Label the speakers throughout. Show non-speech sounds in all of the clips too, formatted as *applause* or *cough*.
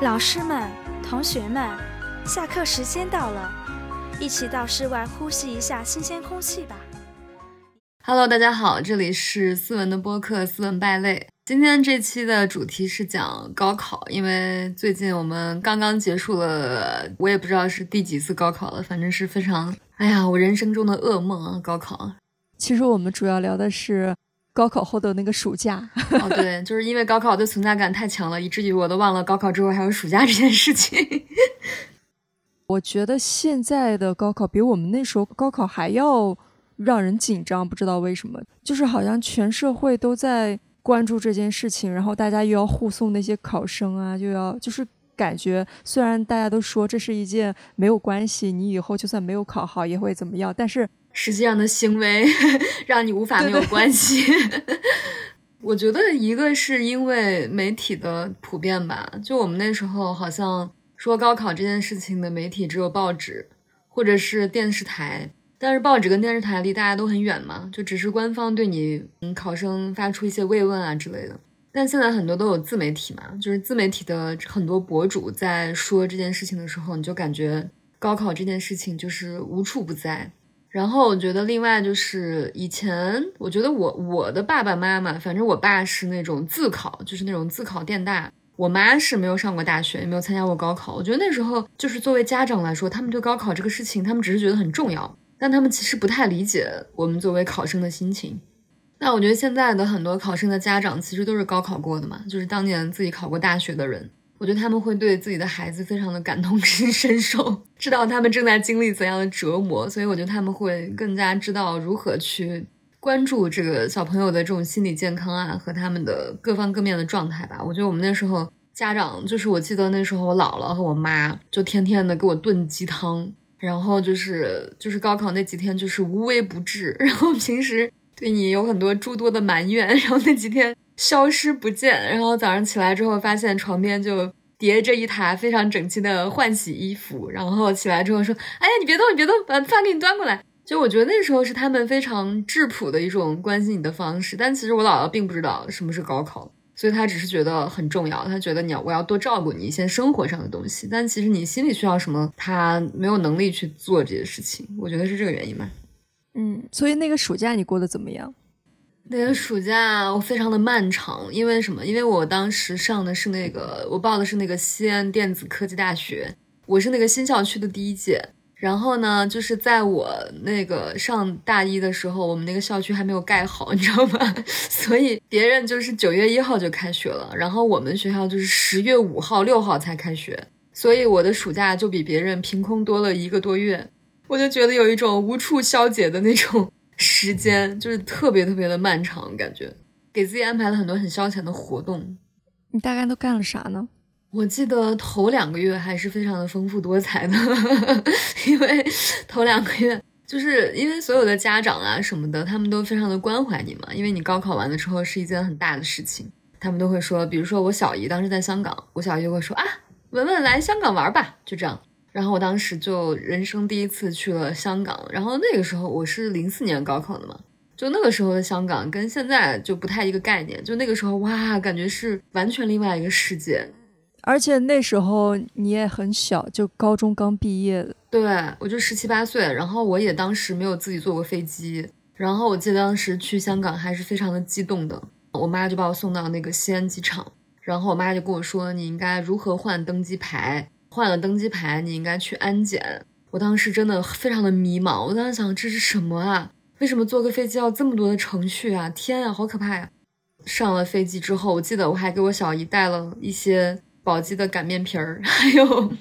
Speaker 1: 老师们、同学们，下课时间到了，一起到室外呼吸一下新鲜空气吧。
Speaker 2: Hello，大家好，这里是思文的播客《思文败类》。今天这期的主题是讲高考，因为最近我们刚刚结束了，我也不知道是第几次高考了，反正是非常，哎呀，我人生中的噩梦啊！高考。
Speaker 3: 其实我们主要聊的是。高考后的那个暑假，
Speaker 2: 哦，对，就是因为高考的存在感太强了，以至于我都忘了高考之后还有暑假这件事情。*laughs*
Speaker 3: 我觉得现在的高考比我们那时候高考还要让人紧张，不知道为什么，就是好像全社会都在关注这件事情，然后大家又要护送那些考生啊，又要就是感觉虽然大家都说这是一件没有关系，你以后就算没有考好也会怎么样，但是。
Speaker 2: 实际上的行为 *laughs* 让你无法没有关系。*laughs* 我觉得一个是因为媒体的普遍吧，就我们那时候好像说高考这件事情的媒体只有报纸或者是电视台，但是报纸跟电视台离大家都很远嘛，就只是官方对你嗯考生发出一些慰问啊之类的。但现在很多都有自媒体嘛，就是自媒体的很多博主在说这件事情的时候，你就感觉高考这件事情就是无处不在。然后我觉得，另外就是以前，我觉得我我的爸爸妈妈，反正我爸是那种自考，就是那种自考电大。我妈是没有上过大学，也没有参加过高考。我觉得那时候就是作为家长来说，他们对高考这个事情，他们只是觉得很重要，但他们其实不太理解我们作为考生的心情。那我觉得现在的很多考生的家长，其实都是高考过的嘛，就是当年自己考过大学的人。我觉得他们会对自己的孩子非常的感同身受，知道他们正在经历怎样的折磨，所以我觉得他们会更加知道如何去关注这个小朋友的这种心理健康啊和他们的各方各面的状态吧。我觉得我们那时候家长就是，我记得那时候我姥姥和我妈就天天的给我炖鸡汤，然后就是就是高考那几天就是无微不至，然后平时对你有很多诸多的埋怨，然后那几天。消失不见，然后早上起来之后，发现床边就叠着一沓非常整齐的换洗衣服。然后起来之后说：“哎呀，你别动，你别动，把饭给你端过来。”就我觉得那时候是他们非常质朴的一种关心你的方式。但其实我姥姥并不知道什么是高考，所以她只是觉得很重要。她觉得你要我要多照顾你一些生活上的东西，但其实你心里需要什么，她没有能力去做这些事情。我觉得是这个原因吧。
Speaker 3: 嗯，所以那个暑假你过得怎么样？
Speaker 2: 那个暑假我非常的漫长，因为什么？因为我当时上的是那个，我报的是那个西安电子科技大学，我是那个新校区的第一届。然后呢，就是在我那个上大一的时候，我们那个校区还没有盖好，你知道吗？*laughs* 所以别人就是九月一号就开学了，然后我们学校就是十月五号、六号才开学，所以我的暑假就比别人凭空多了一个多月，我就觉得有一种无处消解的那种。时间就是特别特别的漫长，感觉给自己安排了很多很消遣的活动。
Speaker 3: 你大概都干了啥呢？
Speaker 2: 我记得头两个月还是非常的丰富多彩的，*laughs* 因为头两个月就是因为所有的家长啊什么的，他们都非常的关怀你嘛，因为你高考完了之后是一件很大的事情，他们都会说，比如说我小姨当时在香港，我小姨就会说啊，文文来香港玩吧，就这样。然后我当时就人生第一次去了香港，然后那个时候我是零四年高考的嘛，就那个时候的香港跟现在就不太一个概念，就那个时候哇，感觉是完全另外一个世界，
Speaker 3: 而且那时候你也很小，就高中刚毕业，
Speaker 2: 对我就十七八岁，然后我也当时没有自己坐过飞机，然后我记得当时去香港还是非常的激动的，我妈就把我送到那个西安机场，然后我妈就跟我说你应该如何换登机牌。换了登机牌，你应该去安检。我当时真的非常的迷茫，我当时想这是什么啊？为什么坐个飞机要这么多的程序啊？天呀，好可怕呀！上了飞机之后，我记得我还给我小姨带了一些宝鸡的擀面皮儿，*laughs* 还有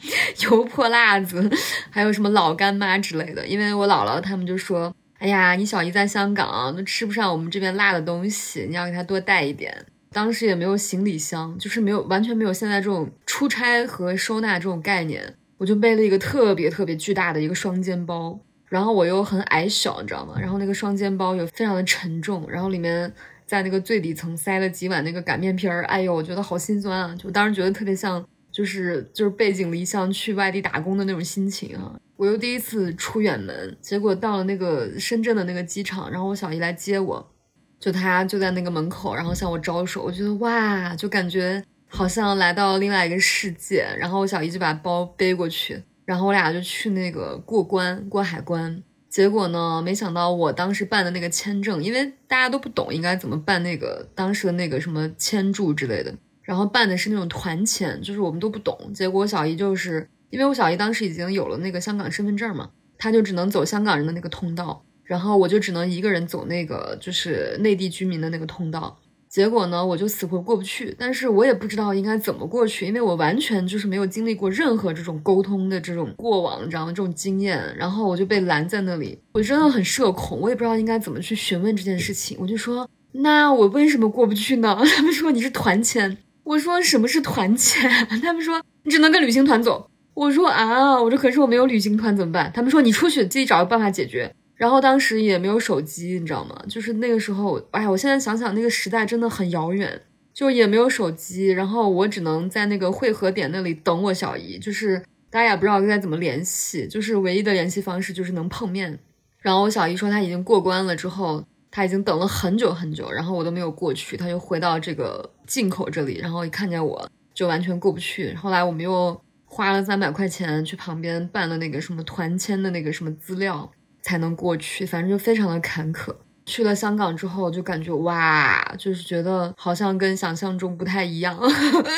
Speaker 2: 油泼辣子，还有什么老干妈之类的。因为我姥姥他们就说：“哎呀，你小姨在香港都吃不上我们这边辣的东西，你要给她多带一点。”当时也没有行李箱，就是没有完全没有现在这种出差和收纳这种概念，我就背了一个特别特别巨大的一个双肩包，然后我又很矮小，你知道吗？然后那个双肩包又非常的沉重，然后里面在那个最底层塞了几碗那个擀面皮儿，哎呦，我觉得好心酸啊！就当时觉得特别像，就是就是背井离乡去外地打工的那种心情啊！我又第一次出远门，结果到了那个深圳的那个机场，然后我小姨来接我。就他就在那个门口，然后向我招手，我觉得哇，就感觉好像来到另外一个世界。然后我小姨就把包背过去，然后我俩就去那个过关过海关。结果呢，没想到我当时办的那个签证，因为大家都不懂应该怎么办那个当时的那个什么签注之类的，然后办的是那种团签，就是我们都不懂。结果我小姨就是因为我小姨当时已经有了那个香港身份证嘛，她就只能走香港人的那个通道。然后我就只能一个人走那个就是内地居民的那个通道，结果呢，我就死活过不去。但是我也不知道应该怎么过去，因为我完全就是没有经历过任何这种沟通的这种过往，你知道吗？这种经验。然后我就被拦在那里，我真的很社恐，我也不知道应该怎么去询问这件事情。我就说，那我为什么过不去呢？*laughs* 他们说你是团签。我说什么是团签？*laughs* 他们说你只能跟旅行团走。我说啊，我说可是我没有旅行团怎么办？他们说你出去自己找个办法解决。然后当时也没有手机，你知道吗？就是那个时候，哎，我现在想想那个时代真的很遥远，就也没有手机。然后我只能在那个汇合点那里等我小姨，就是大家也不知道该怎么联系，就是唯一的联系方式就是能碰面。然后我小姨说她已经过关了，之后她已经等了很久很久，然后我都没有过去，她就回到这个进口这里，然后一看见我就完全过不去。后来我们又花了三百块钱去旁边办了那个什么团签的那个什么资料。才能过去，反正就非常的坎坷。去了香港之后，就感觉哇，就是觉得好像跟想象中不太一样。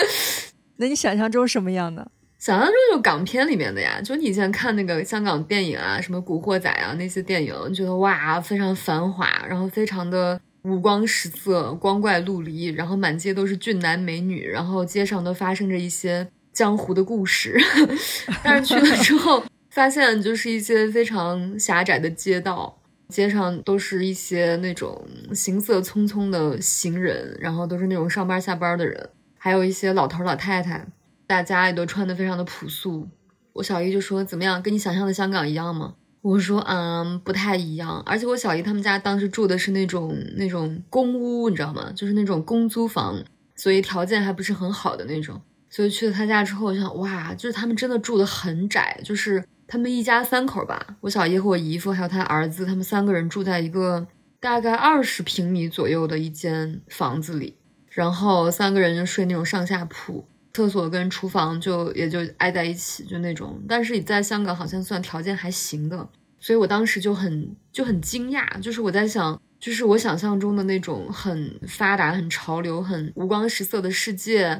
Speaker 2: *laughs*
Speaker 3: 那你想象中什么样的？
Speaker 2: 想象中就港片里面的呀，就你以前看那个香港电影啊，什么《古惑仔》啊那些电影，觉得哇，非常繁华，然后非常的五光十色、光怪陆离，然后满街都是俊男美女，然后街上都发生着一些江湖的故事。*laughs* 但是去了之后。发现就是一些非常狭窄的街道，街上都是一些那种行色匆匆的行人，然后都是那种上班下班的人，还有一些老头老太太，大家也都穿的非常的朴素。我小姨就说：“怎么样，跟你想象的香港一样吗？”我说：“嗯，不太一样。而且我小姨他们家当时住的是那种那种公屋，你知道吗？就是那种公租房，所以条件还不是很好的那种。所以去了他家之后，我想，哇，就是他们真的住的很窄，就是。”他们一家三口吧，我小姨和我姨夫还有他儿子，他们三个人住在一个大概二十平米左右的一间房子里，然后三个人就睡那种上下铺，厕所跟厨房就也就挨在一起，就那种。但是你在香港好像算条件还行的，所以我当时就很就很惊讶，就是我在想，就是我想象中的那种很发达、很潮流、很五光十色的世界。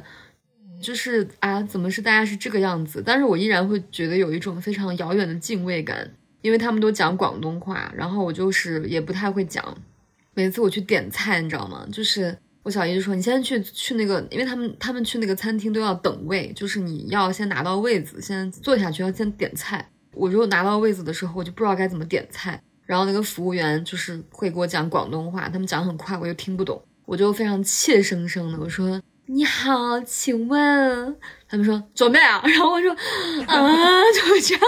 Speaker 2: 就是啊，怎么是大家是这个样子？但是我依然会觉得有一种非常遥远的敬畏感，因为他们都讲广东话，然后我就是也不太会讲。每次我去点菜，你知道吗？就是我小姨就说：“你先去去那个，因为他们他们去那个餐厅都要等位，就是你要先拿到位子，先坐下去要先点菜。我如果拿到位子的时候，我就不知道该怎么点菜，然后那个服务员就是会给我讲广东话，他们讲很快，我又听不懂，我就非常怯生生的我说。”你好，请问他们说准备啊，*laughs* 然后我说啊，*laughs* 就这样，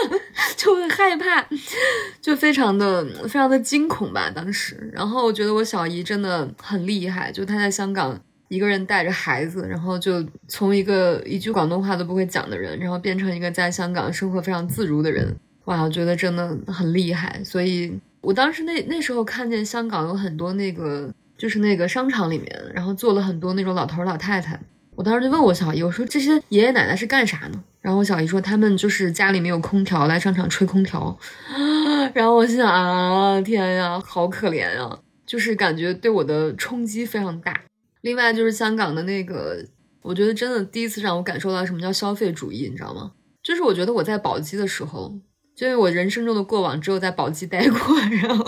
Speaker 2: 就很害怕，*laughs* 就非常的非常的惊恐吧当时。然后我觉得我小姨真的很厉害，就她在香港一个人带着孩子，然后就从一个一句广东话都不会讲的人，然后变成一个在香港生活非常自如的人。哇，我觉得真的很厉害。所以我当时那那时候看见香港有很多那个。就是那个商场里面，然后坐了很多那种老头老太太。我当时就问我小姨，我说这些爷爷奶奶是干啥呢？然后我小姨说他们就是家里没有空调，来商场吹空调。*laughs* 然后我心想啊，天呀，好可怜啊！就是感觉对我的冲击非常大。另外就是香港的那个，我觉得真的第一次让我感受到什么叫消费主义，你知道吗？就是我觉得我在宝鸡的时候。就因为我人生中的过往只有在宝鸡待过，*laughs* 然后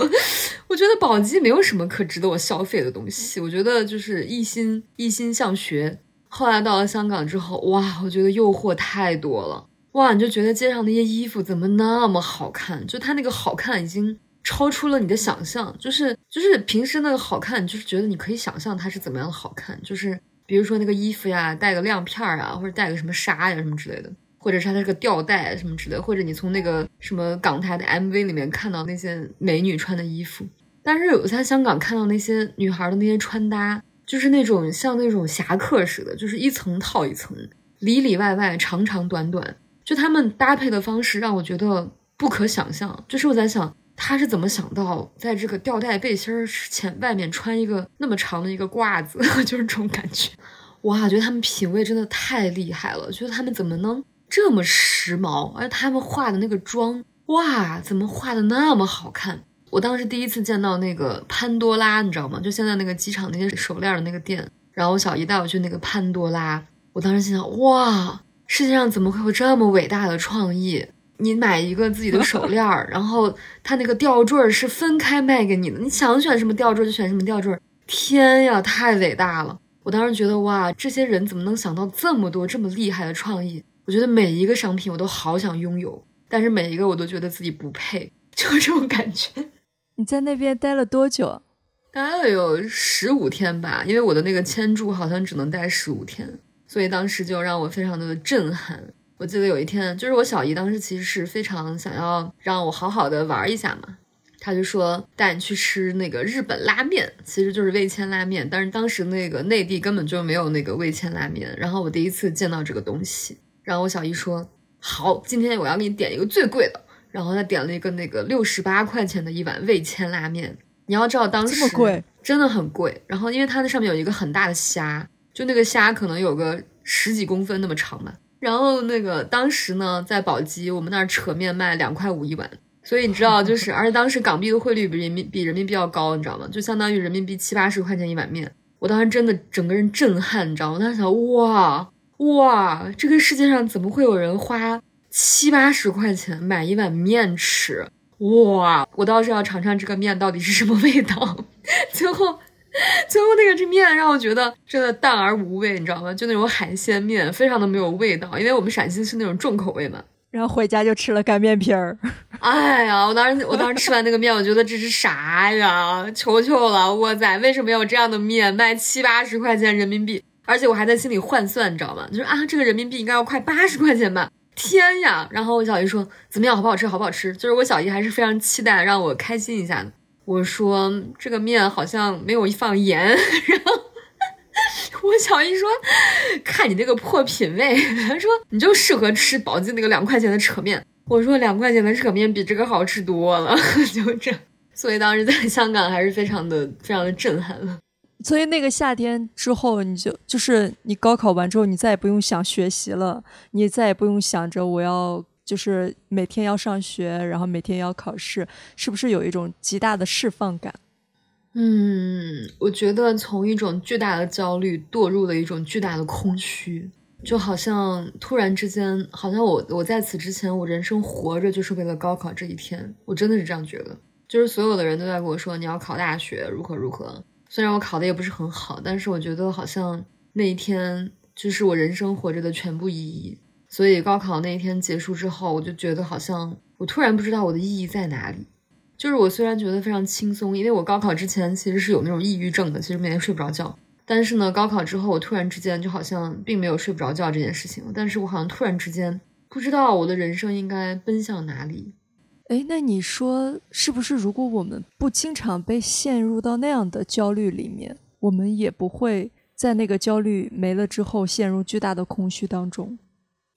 Speaker 2: 我觉得宝鸡没有什么可值得我消费的东西。我觉得就是一心一心向学。后来到了香港之后，哇，我觉得诱惑太多了，哇，你就觉得街上那些衣服怎么那么好看？就它那个好看已经超出了你的想象，就是就是平时那个好看，就是觉得你可以想象它是怎么样的好看，就是比如说那个衣服呀，带个亮片儿啊，或者带个什么纱呀什么之类的。或者是它那个吊带什么之类，或者你从那个什么港台的 MV 里面看到那些美女穿的衣服，但是有在香港看到那些女孩的那些穿搭，就是那种像那种侠客似的，就是一层套一层，里里外外长长短短，就他们搭配的方式让我觉得不可想象。就是我在想，他是怎么想到在这个吊带背心儿前外面穿一个那么长的一个褂子，*laughs* 就是这种感觉。哇，觉得他们品味真的太厉害了，觉得他们怎么能这么时髦，而且他们化的那个妆，哇，怎么化的那么好看？我当时第一次见到那个潘多拉，你知道吗？就现在那个机场那些手链的那个店，然后我小姨带我去那个潘多拉，我当时心想，哇，世界上怎么会有这么伟大的创意？你买一个自己的手链儿，然后它那个吊坠是分开卖给你的，你想选什么吊坠就选什么吊坠。天呀，太伟大了！我当时觉得哇，这些人怎么能想到这么多这么厉害的创意？我觉得每一个商品我都好想拥有，但是每一个我都觉得自己不配，就这种感觉。
Speaker 3: 你在那边待了多久？
Speaker 2: 待了有十五天吧，因为我的那个签注好像只能待十五天，所以当时就让我非常的震撼。我记得有一天，就是我小姨当时其实是非常想要让我好好的玩一下嘛。他就说带你去吃那个日本拉面，其实就是味千拉面，但是当时那个内地根本就没有那个味千拉面。然后我第一次见到这个东西，然后我小姨说好，今天我要给你点一个最贵的。然后他点了一个那个六十八块钱的一碗味千拉面。你要知道当时
Speaker 3: 这么贵，
Speaker 2: 真的很贵。然后因为它那上面有一个很大的虾，就那个虾可能有个十几公分那么长吧。然后那个当时呢，在宝鸡我们那儿扯面卖两块五一碗。所以你知道，就是而且当时港币的汇率比人民比人民币要高，你知道吗？就相当于人民币七八十块钱一碗面。我当时真的整个人震撼，你知道吗？我当时想，哇哇，这个世界上怎么会有人花七八十块钱买一碗面吃？哇！我倒是要尝尝这个面到底是什么味道。*laughs* 最后，最后那个这面让我觉得真的淡而无味，你知道吗？就那种海鲜面，非常的没有味道，因为我们陕西是那种重口味嘛。
Speaker 3: 然后回家就吃了干面皮儿。*laughs*
Speaker 2: 哎呀，我当时我当时吃完那个面，我觉得这是啥呀？求求了，哇塞，为什么有这样的面卖七八十块钱人民币？而且我还在心里换算，你知道吗？就是啊，这个人民币应该要快八十块钱吧？天呀！然后我小姨说怎么样，好不好吃？好不好吃？就是我小姨还是非常期待让我开心一下的。我说这个面好像没有放盐，*laughs* 然后。我小姨说：“看你那个破品味，*laughs* 她说你就适合吃宝鸡那个两块钱的扯面。”我说：“两块钱的扯面比这个好吃多了。*laughs* ”就这，所以当时在香港还是非常的、非常的震撼了。
Speaker 3: 所以那个夏天之后，你就就是你高考完之后，你再也不用想学习了，你再也不用想着我要就是每天要上学，然后每天要考试，是不是有一种极大的释放感？
Speaker 2: 嗯，我觉得从一种巨大的焦虑堕入了一种巨大的空虚，就好像突然之间，好像我我在此之前，我人生活着就是为了高考这一天，我真的是这样觉得。就是所有的人都在跟我说你要考大学，如何如何。虽然我考的也不是很好，但是我觉得好像那一天就是我人生活着的全部意义。所以高考那一天结束之后，我就觉得好像我突然不知道我的意义在哪里。就是我虽然觉得非常轻松，因为我高考之前其实是有那种抑郁症的，其实每天睡不着觉。但是呢，高考之后我突然之间就好像并没有睡不着觉这件事情，但是我好像突然之间不知道我的人生应该奔向哪里。
Speaker 3: 哎，那你说是不是？如果我们不经常被陷入到那样的焦虑里面，我们也不会在那个焦虑没了之后陷入巨大的空虚当中。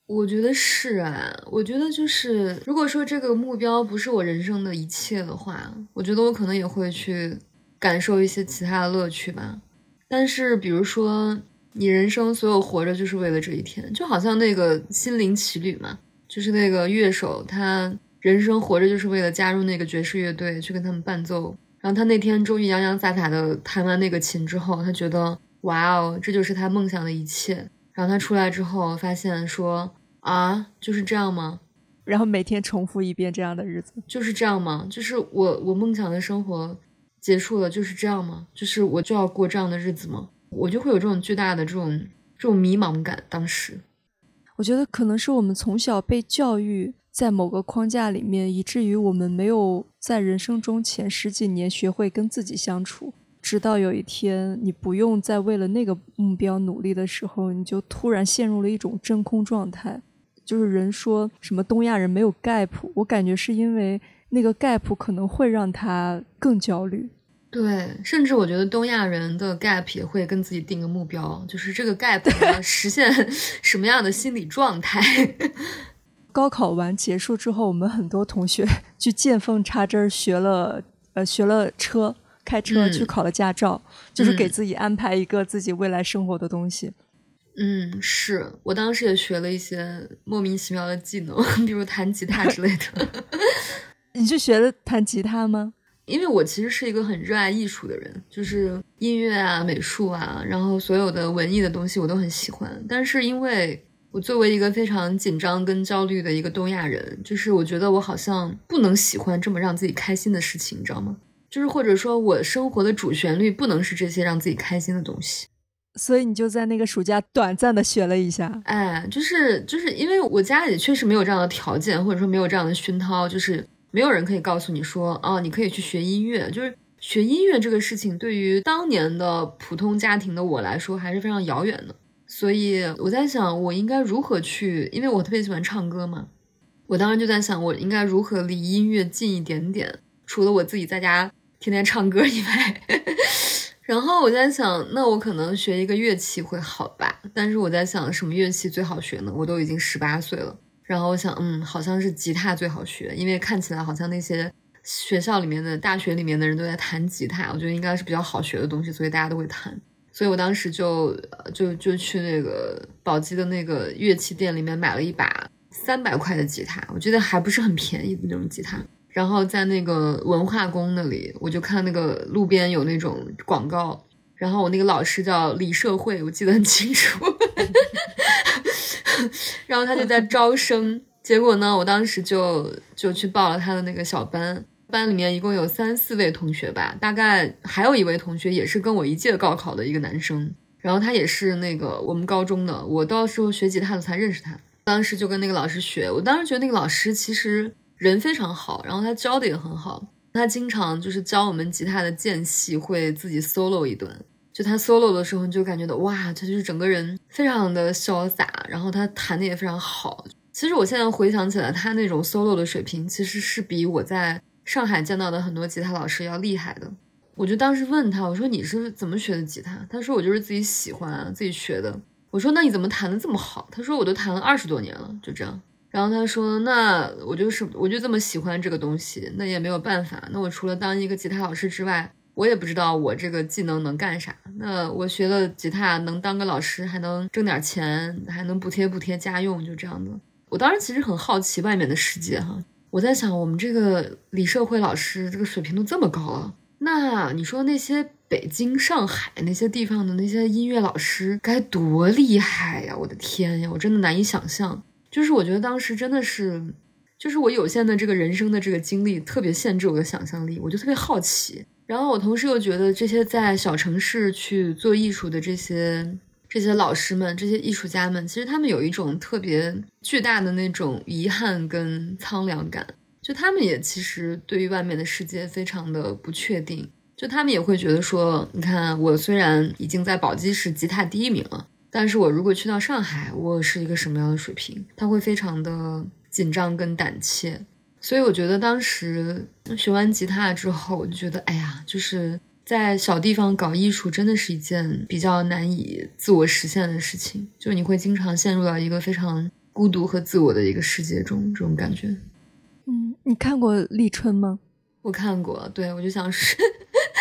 Speaker 2: 我觉得是啊，我觉得就是，如果说这个目标不是我人生的一切的话，我觉得我可能也会去感受一些其他的乐趣吧。但是，比如说你人生所有活着就是为了这一天，就好像那个心灵奇旅嘛，就是那个乐手，他人生活着就是为了加入那个爵士乐队去跟他们伴奏。然后他那天终于洋洋洒洒的弹完那个琴之后，他觉得哇哦，这就是他梦想的一切。然后他出来之后发现说。啊，就是这样吗？
Speaker 3: 然后每天重复一遍这样的日子，
Speaker 2: 就是这样吗？就是我我梦想的生活结束了，就是这样吗？就是我就要过这样的日子吗？我就会有这种巨大的这种这种迷茫感。当时，
Speaker 3: 我觉得可能是我们从小被教育在某个框架里面，以至于我们没有在人生中前十几年学会跟自己相处。直到有一天，你不用再为了那个目标努力的时候，你就突然陷入了一种真空状态。就是人说什么东亚人没有 gap，我感觉是因为那个 gap 可能会让他更焦虑。
Speaker 2: 对，甚至我觉得东亚人的 gap 也会跟自己定个目标，就是这个 gap 实现 *laughs* 什么样的心理状态。
Speaker 3: 高考完结束之后，我们很多同学 *laughs* 去见缝插针学了，呃，学了车，开车去考了驾照，就是给自己安排一个自己未来生活的东西。
Speaker 2: 嗯，是我当时也学了一些莫名其妙的技能，*laughs* 比如弹吉他 *laughs* 之类的。
Speaker 3: 你去学了弹吉他吗？
Speaker 2: 因为我其实是一个很热爱艺术的人，就是音乐啊、美术啊，然后所有的文艺的东西我都很喜欢。但是因为我作为一个非常紧张跟焦虑的一个东亚人，就是我觉得我好像不能喜欢这么让自己开心的事情，你知道吗？就是或者说我生活的主旋律不能是这些让自己开心的东西。
Speaker 3: 所以你就在那个暑假短暂的学了一下，
Speaker 2: 哎，就是就是因为我家里确实没有这样的条件，或者说没有这样的熏陶，就是没有人可以告诉你说，哦，你可以去学音乐。就是学音乐这个事情，对于当年的普通家庭的我来说，还是非常遥远的。所以我在想，我应该如何去，因为我特别喜欢唱歌嘛。我当时就在想，我应该如何离音乐近一点点，除了我自己在家天天唱歌以外。*laughs* 然后我在想，那我可能学一个乐器会好吧？但是我在想，什么乐器最好学呢？我都已经十八岁了。然后我想，嗯，好像是吉他最好学，因为看起来好像那些学校里面的、大学里面的人都在弹吉他，我觉得应该是比较好学的东西，所以大家都会弹。所以我当时就就就去那个宝鸡的那个乐器店里面买了一把三百块的吉他，我觉得还不是很便宜的那种吉他。然后在那个文化宫那里，我就看那个路边有那种广告，然后我那个老师叫李社会，我记得很清楚。*laughs* 然后他就在招生，结果呢，我当时就就去报了他的那个小班，班里面一共有三四位同学吧，大概还有一位同学也是跟我一届高考的一个男生，然后他也是那个我们高中的，我到时候学吉他的才认识他，当时就跟那个老师学，我当时觉得那个老师其实。人非常好，然后他教的也很好。他经常就是教我们吉他的间隙会自己 solo 一段。就他 solo 的时候，你就感觉到哇，他就是整个人非常的潇洒，然后他弹的也非常好。其实我现在回想起来，他那种 solo 的水平其实是比我在上海见到的很多吉他老师要厉害的。我就当时问他，我说你是怎么学的吉他？他说我就是自己喜欢自己学的。我说那你怎么弹的这么好？他说我都弹了二十多年了，就这样。然后他说：“那我就是我就这么喜欢这个东西，那也没有办法。那我除了当一个吉他老师之外，我也不知道我这个技能能干啥。那我学了吉他，能当个老师，还能挣点钱，还能补贴补贴家用，就这样的。我当时其实很好奇外面的世界哈。我在想，我们这个李社会老师这个水平都这么高了，那你说那些北京、上海那些地方的那些音乐老师该多厉害呀！我的天呀，我真的难以想象。”就是我觉得当时真的是，就是我有限的这个人生的这个经历特别限制我的想象力，我就特别好奇。然后我同时又觉得这些在小城市去做艺术的这些这些老师们、这些艺术家们，其实他们有一种特别巨大的那种遗憾跟苍凉感。就他们也其实对于外面的世界非常的不确定，就他们也会觉得说，你看我虽然已经在宝鸡市吉他第一名了。但是我如果去到上海，我是一个什么样的水平？他会非常的紧张跟胆怯，所以我觉得当时学完吉他之后，我就觉得，哎呀，就是在小地方搞艺术，真的是一件比较难以自我实现的事情。就你会经常陷入到一个非常孤独和自我的一个世界中，这种感觉。
Speaker 3: 嗯，你看过立春吗？
Speaker 2: 我看过，对我就想是，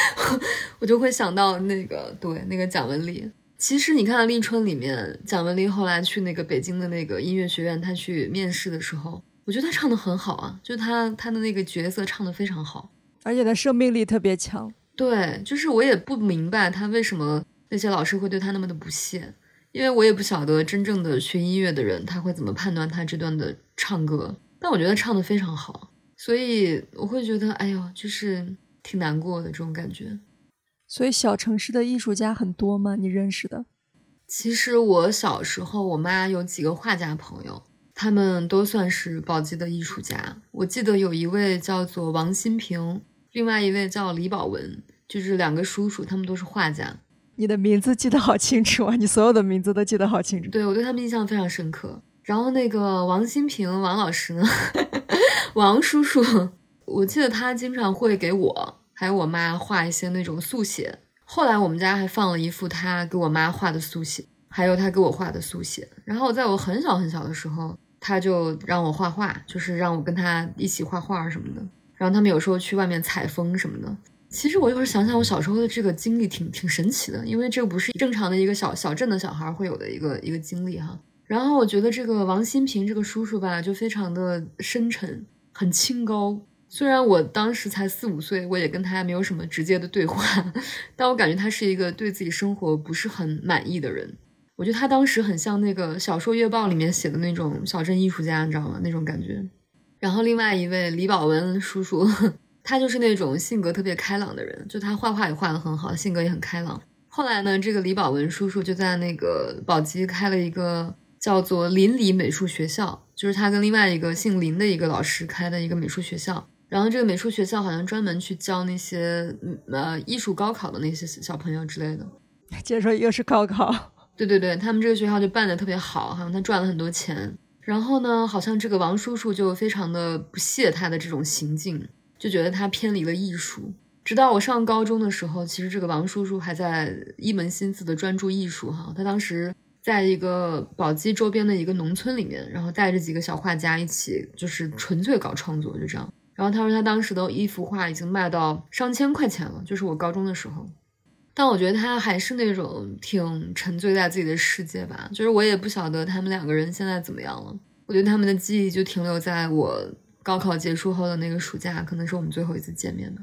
Speaker 2: *laughs* 我就会想到那个，对，那个蒋雯丽。其实你看《立春》里面，蒋雯丽后来去那个北京的那个音乐学院，她去面试的时候，我觉得她唱的很好啊，就她她的那个角色唱的非常好，
Speaker 3: 而且她生命力特别强。
Speaker 2: 对，就是我也不明白他为什么那些老师会对他那么的不屑，因为我也不晓得真正的学音乐的人他会怎么判断他这段的唱歌，但我觉得唱的非常好，所以我会觉得，哎呦，就是挺难过的这种感觉。
Speaker 3: 所以小城市的艺术家很多吗？你认识的？
Speaker 2: 其实我小时候，我妈有几个画家朋友，他们都算是宝鸡的艺术家。我记得有一位叫做王新平，另外一位叫李宝文，就是两个叔叔，他们都是画家。
Speaker 3: 你的名字记得好清楚啊！你所有的名字都记得好清楚。
Speaker 2: 对我对他们印象非常深刻。然后那个王新平王老师呢，*laughs* 王叔叔，我记得他经常会给我。还有我妈画一些那种速写，后来我们家还放了一幅他给我妈画的速写，还有他给我画的速写。然后在我很小很小的时候，他就让我画画，就是让我跟他一起画画什么的。然后他们有时候去外面采风什么的。其实我一会儿想想，我小时候的这个经历挺挺神奇的，因为这个不是正常的一个小小镇的小孩会有的一个一个经历哈。然后我觉得这个王新平这个叔叔吧，就非常的深沉，很清高。虽然我当时才四五岁，我也跟他没有什么直接的对话，*laughs* 但我感觉他是一个对自己生活不是很满意的人。我觉得他当时很像那个小说月报里面写的那种小镇艺术家，你知道吗？那种感觉。然后另外一位李宝文叔叔。*laughs* 他就是那种性格特别开朗的人，就他画画也画得很好，性格也很开朗。后来呢，这个李宝文叔叔就在那个宝鸡开了一个叫做林里美术学校，就是他跟另外一个姓林的一个老师开的一个美术学校。然后这个美术学校好像专门去教那些呃艺术高考的那些小朋友之类的。*laughs*
Speaker 3: 接着说又是高考，
Speaker 2: 对对对，他们这个学校就办的特别好，好像他赚了很多钱。然后呢，好像这个王叔叔就非常的不屑他的这种行径。就觉得他偏离了艺术。直到我上高中的时候，其实这个王叔叔还在一门心思的专注艺术哈。他当时在一个宝鸡周边的一个农村里面，然后带着几个小画家一起，就是纯粹搞创作，就这样。然后他说他当时的一幅画已经卖到上千块钱了，就是我高中的时候。但我觉得他还是那种挺沉醉在自己的世界吧。就是我也不晓得他们两个人现在怎么样了。我觉得他们的记忆就停留在我。高考结束后的那个暑假，可能是我们最后一次见面吧。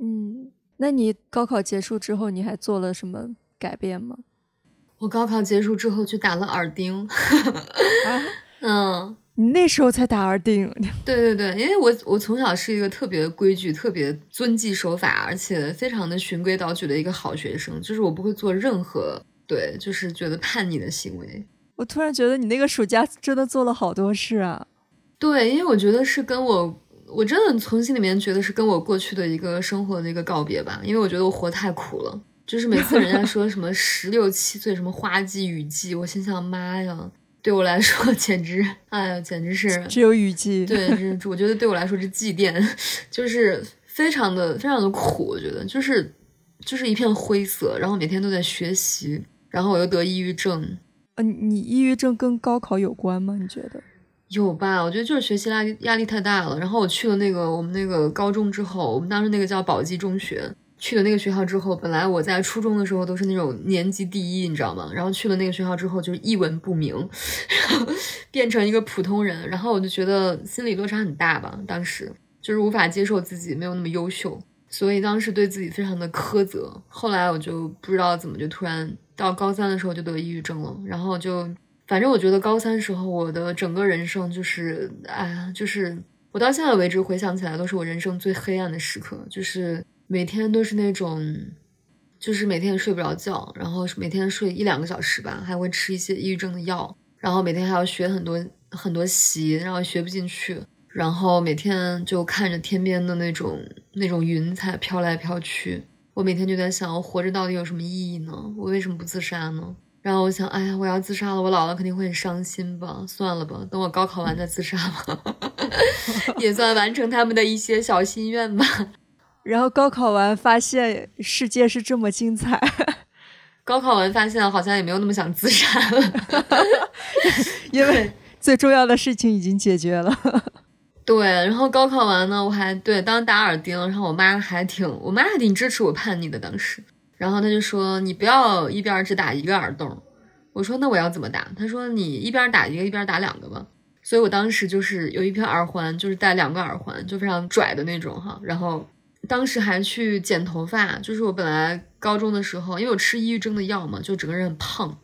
Speaker 3: 嗯，那你高考结束之后，你还做了什么改变吗？
Speaker 2: 我高考结束之后去打了耳钉。*laughs* 嗯，
Speaker 3: 你那时候才打耳钉？*laughs*
Speaker 2: 对对对，因为我我从小是一个特别规矩、特别遵纪守法，而且非常的循规蹈矩的一个好学生，就是我不会做任何对，就是觉得叛逆的行为。
Speaker 3: 我突然觉得你那个暑假真的做了好多事啊。
Speaker 2: 对，因为我觉得是跟我，我真的从心里面觉得是跟我过去的一个生活的一个告别吧。因为我觉得我活太苦了，就是每次人家说什么十六七岁什么花季雨季，我心想妈呀，对我来说 *laughs* 简直，哎呀，简直是
Speaker 3: 只有雨季。
Speaker 2: 对，是我觉得对我来说是祭奠，*laughs* 就是非常的非常的苦。我觉得就是就是一片灰色，然后每天都在学习，然后我又得抑郁症。
Speaker 3: 呃，你抑郁症跟高考有关吗？你觉得？
Speaker 2: 有吧？我觉得就是学习压力压力太大了。然后我去了那个我们那个高中之后，我们当时那个叫宝鸡中学，去了那个学校之后，本来我在初中的时候都是那种年级第一，你知道吗？然后去了那个学校之后，就是一文不名，然后变成一个普通人。然后我就觉得心理落差很大吧，当时就是无法接受自己没有那么优秀，所以当时对自己非常的苛责。后来我就不知道怎么就突然到高三的时候就得抑郁症了，然后就。反正我觉得高三时候我的整个人生就是，哎呀，就是我到现在为止回想起来都是我人生最黑暗的时刻，就是每天都是那种，就是每天睡不着觉，然后每天睡一两个小时吧，还会吃一些抑郁症的药，然后每天还要学很多很多习，然后学不进去，然后每天就看着天边的那种那种云彩飘来飘去，我每天就在想，我活着到底有什么意义呢？我为什么不自杀呢？然后我想，哎呀，我要自杀了，我姥姥肯定会很伤心吧？算了吧，等我高考完再自杀吧，*laughs* 也算完成他们的一些小心愿吧。
Speaker 3: 然后高考完发现世界是这么精彩，*laughs*
Speaker 2: 高考完发现好像也没有那么想自杀了，
Speaker 3: 因为最重要的事情已经解决了。
Speaker 2: 对，然后高考完呢，我还对当打耳钉，然后我妈还挺，我妈还挺支持我叛逆的，当时。然后她就说：“你不要一边只打一个耳洞。”我说：“那我要怎么打？”她说：“你一边打一个，一边打两个吧。”所以，我当时就是有一片耳环，就是戴两个耳环，就非常拽的那种哈。然后，当时还去剪头发，就是我本来高中的时候，因为我吃抑郁症的药嘛，就整个人很胖，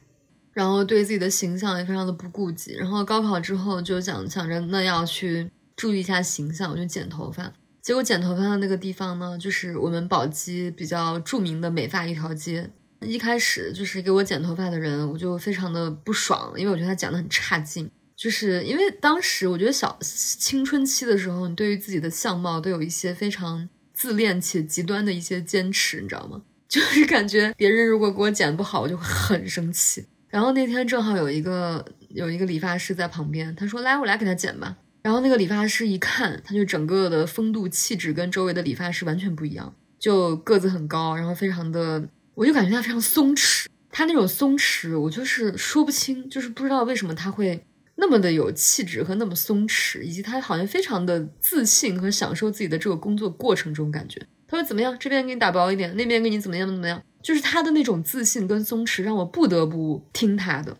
Speaker 2: 然后对自己的形象也非常的不顾及。然后高考之后就想想着那要去注意一下形象，我就剪头发。结果剪头发的那个地方呢，就是我们宝鸡比较著名的美发一条街。一开始就是给我剪头发的人，我就非常的不爽，因为我觉得他讲的很差劲。就是因为当时我觉得小青春期的时候，你对于自己的相貌都有一些非常自恋且极端的一些坚持，你知道吗？*laughs* 就是感觉别人如果给我剪不好，我就会很生气。然后那天正好有一个有一个理发师在旁边，他说：“来，我来给他剪吧。”然后那个理发师一看，他就整个的风度气质跟周围的理发师完全不一样，就个子很高，然后非常的，我就感觉他非常松弛。他那种松弛，我就是说不清，就是不知道为什么他会那么的有气质和那么松弛，以及他好像非常的自信和享受自己的这个工作过程这种感觉。他说怎么样？这边给你打薄一点，那边给你怎么样怎么样？就是他的那种自信跟松弛，让我不得不听他的。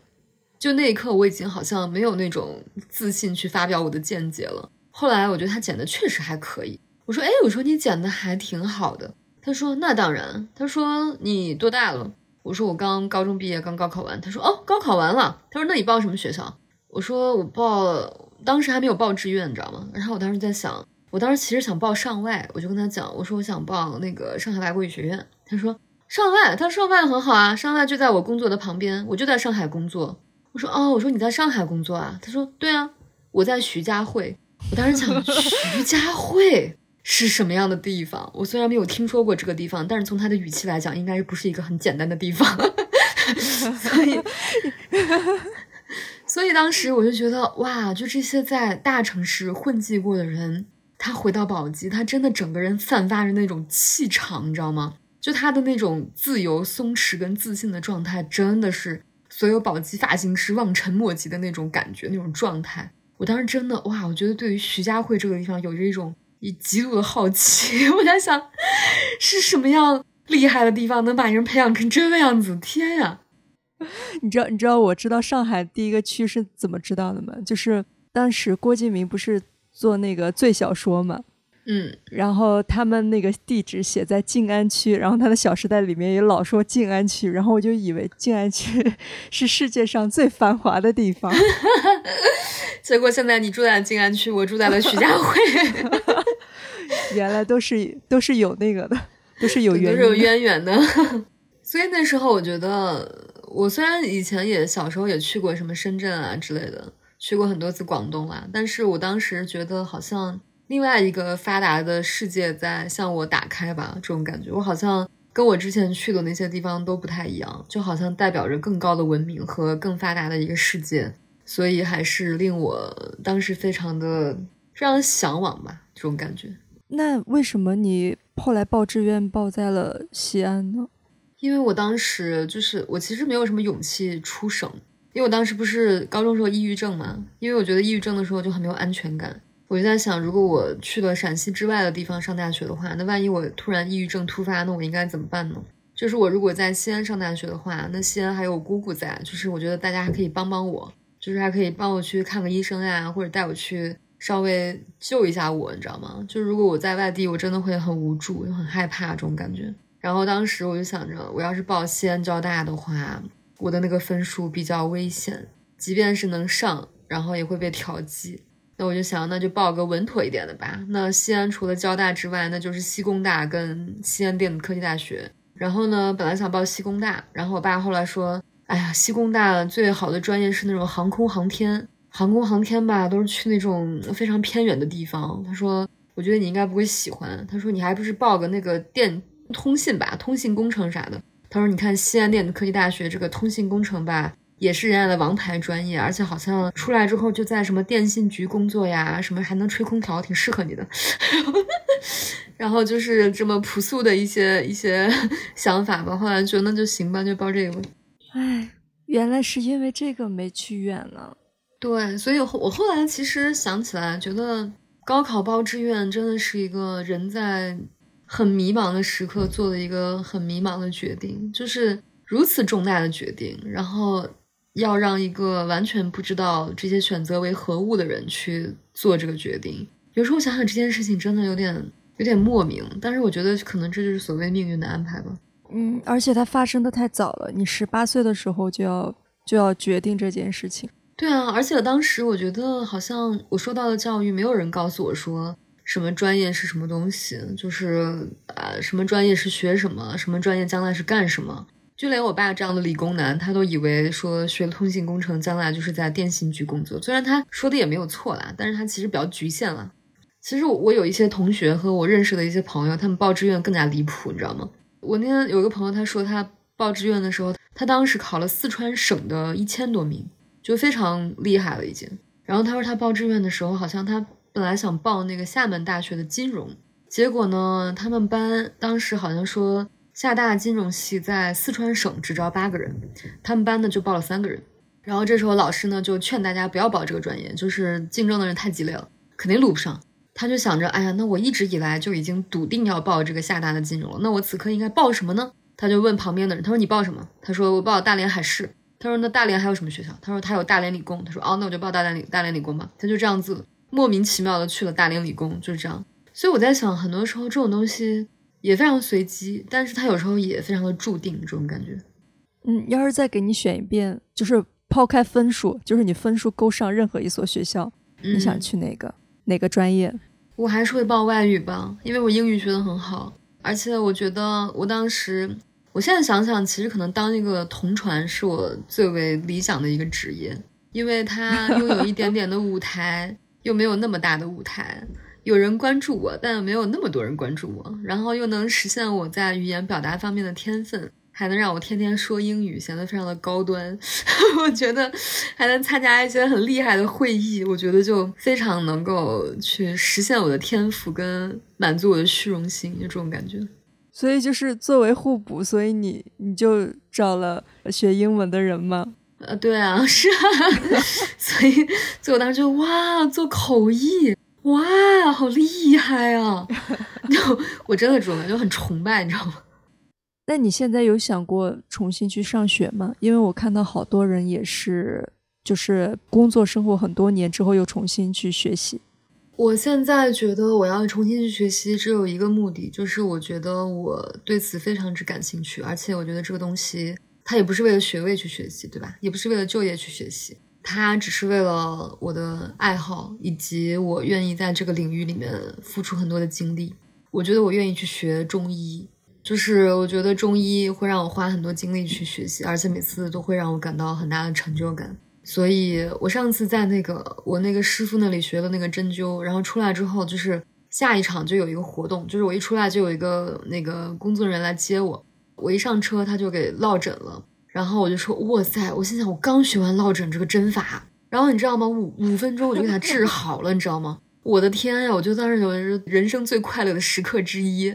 Speaker 2: 就那一刻，我已经好像没有那种自信去发表我的见解了。后来我觉得他剪的确实还可以。我说，哎，我说你剪的还挺好的。他说，那当然。他说你多大了？我说我刚高中毕业，刚高考完。他说哦，高考完了。他说那你报什么学校？我说我报，当时还没有报志愿，你知道吗？然后我当时在想，我当时其实想报上外，我就跟他讲，我说我想报那个上海外国语学院。他说上外，他说上外很好啊，上外就在我工作的旁边，我就在上海工作。我说哦，我说你在上海工作啊？他说对啊，我在徐家汇。我当时想，徐家汇。是什么样的地方？我虽然没有听说过这个地方，但是从他的语气来讲，应该不是一个很简单的地方。*laughs* 所以，所以当时我就觉得，哇，就这些在大城市混迹过的人，他回到宝鸡，他真的整个人散发着那种气场，你知道吗？就他的那种自由、松弛跟自信的状态，真的是所有宝鸡发型师望尘莫及的那种感觉、那种状态。我当时真的，哇，我觉得对于徐家汇这个地方，有着一种。以极度的好奇，*laughs* 我在想，是什么样厉害的地方能把人培养成这个样子？天呀！*laughs*
Speaker 3: 你知道，你知道我知道上海第一个区是怎么知道的吗？就是当时郭敬明不是做那个最小说嘛，
Speaker 2: 嗯，
Speaker 3: 然后他们那个地址写在静安区，然后他的《小时代》里面也老说静安区，然后我就以为静安区 *laughs* 是世界上最繁华的地方，*laughs*
Speaker 2: 结果现在你住在静安区，我住在了徐家汇。
Speaker 3: 原来都是都是有那个的，都是有
Speaker 2: 都是有渊源的。所以那时候我觉得，我虽然以前也小时候也去过什么深圳啊之类的，去过很多次广东啊，但是我当时觉得好像另外一个发达的世界在向我打开吧，这种感觉，我好像跟我之前去的那些地方都不太一样，就好像代表着更高的文明和更发达的一个世界，所以还是令我当时非常的非常向往吧，这种感觉。
Speaker 3: 那为什么你后来报志愿报在了西安呢？
Speaker 2: 因为我当时就是我其实没有什么勇气出省，因为我当时不是高中时候抑郁症嘛，因为我觉得抑郁症的时候就很没有安全感。我就在想，如果我去了陕西之外的地方上大学的话，那万一我突然抑郁症突发，那我应该怎么办呢？就是我如果在西安上大学的话，那西安还有我姑姑在，就是我觉得大家还可以帮帮我，就是还可以帮我去看个医生呀，或者带我去。稍微救一下我，你知道吗？就如果我在外地，我真的会很无助，又很害怕这种感觉。然后当时我就想着，我要是报西安交大的话，我的那个分数比较危险，即便是能上，然后也会被调剂。那我就想，那就报个稳妥一点的吧。那西安除了交大之外，那就是西工大跟西安电子科技大学。然后呢，本来想报西工大，然后我爸后来说，哎呀，西工大最好的专业是那种航空航天。航空航天吧，都是去那种非常偏远的地方。他说：“我觉得你应该不会喜欢。”他说：“你还不是报个那个电通信吧，通信工程啥的。”他说：“你看西安电子科技大学这个通信工程吧，也是人家的王牌专业，而且好像出来之后就在什么电信局工作呀，什么还能吹空调，挺适合你的。*laughs* ”然后就是这么朴素的一些一些想法吧。后来觉得那就行吧，就报这个。
Speaker 3: 哎，原来是因为这个没去远了。
Speaker 2: 对，所以我后来其实想起来，觉得高考报志愿真的是一个人在很迷茫的时刻做了一个很迷茫的决定，就是如此重大的决定，然后要让一个完全不知道这些选择为何物的人去做这个决定。有时候想想这件事情真的有点有点莫名，但是我觉得可能这就是所谓命运的安排吧。
Speaker 3: 嗯，而且它发生的太早了，你十八岁的时候就要就要决定这件事情。
Speaker 2: 对啊，而且当时我觉得好像我受到的教育，没有人告诉我说什么专业是什么东西，就是呃什么专业是学什么，什么专业将来是干什么。就连我爸这样的理工男，他都以为说学通信工程，将来就是在电信局工作。虽然他说的也没有错啦，但是他其实比较局限了。其实我有一些同学和我认识的一些朋友，他们报志愿更加离谱，你知道吗？我那天有一个朋友，他说他报志愿的时候，他当时考了四川省的一千多名。就非常厉害了已经。然后他说他报志愿的时候，好像他本来想报那个厦门大学的金融，结果呢，他们班当时好像说厦大金融系在四川省只招八个人，他们班呢就报了三个人。然后这时候老师呢就劝大家不要报这个专业，就是竞争的人太激烈了，肯定录不上。他就想着，哎呀，那我一直以来就已经笃定要报这个厦大的金融了，那我此刻应该报什么呢？他就问旁边的人，他说你报什么？他说我报大连海事。他说那大连还有什么学校？他说他有大连理工。他说哦，那我就报大连理大连理工吧。他就这样子莫名其妙的去了大连理工，就是这样。所以我在想，很多时候这种东西也非常随机，但是它有时候也非常的注定，这种感觉。
Speaker 3: 嗯，要是再给你选一遍，就是抛开分数，就是你分数够上任何一所学校，你想去哪个哪个专业？
Speaker 2: 我还是会报外语吧，因为我英语学得很好，而且我觉得我当时。我现在想想，其实可能当一个同传是我最为理想的一个职业，因为它拥有一点点的舞台，又没有那么大的舞台，有人关注我，但没有那么多人关注我，然后又能实现我在语言表达方面的天分，还能让我天天说英语，显得非常的高端。*laughs* 我觉得还能参加一些很厉害的会议，我觉得就非常能够去实现我的天赋跟满足我的虚荣心，就这种感觉。
Speaker 3: 所以就是作为互补，所以你你就找了学英文的人吗？
Speaker 2: 呃，对啊，*laughs* 是啊，*laughs* 所以所以我当时就哇，做口译，哇，好厉害啊！*laughs* 就我真的这种就很崇拜，你知道吗？
Speaker 3: 那你现在有想过重新去上学吗？因为我看到好多人也是，就是工作生活很多年之后又重新去学习。
Speaker 2: 我现在觉得我要重新去学习，只有一个目的，就是我觉得我对此非常之感兴趣，而且我觉得这个东西他也不是为了学位去学习，对吧？也不是为了就业去学习，他只是为了我的爱好，以及我愿意在这个领域里面付出很多的精力。我觉得我愿意去学中医，就是我觉得中医会让我花很多精力去学习，而且每次都会让我感到很大的成就感。所以，我上次在那个我那个师傅那里学了那个针灸，然后出来之后，就是下一场就有一个活动，就是我一出来就有一个那个工作人员来接我，我一上车他就给落枕了，然后我就说哇塞，我心想我刚学完落枕这个针法，然后你知道吗？五五分钟我就给他治好了，你知道吗？*laughs* 我的天呀，我就当时觉得是人生最快乐的时刻之一，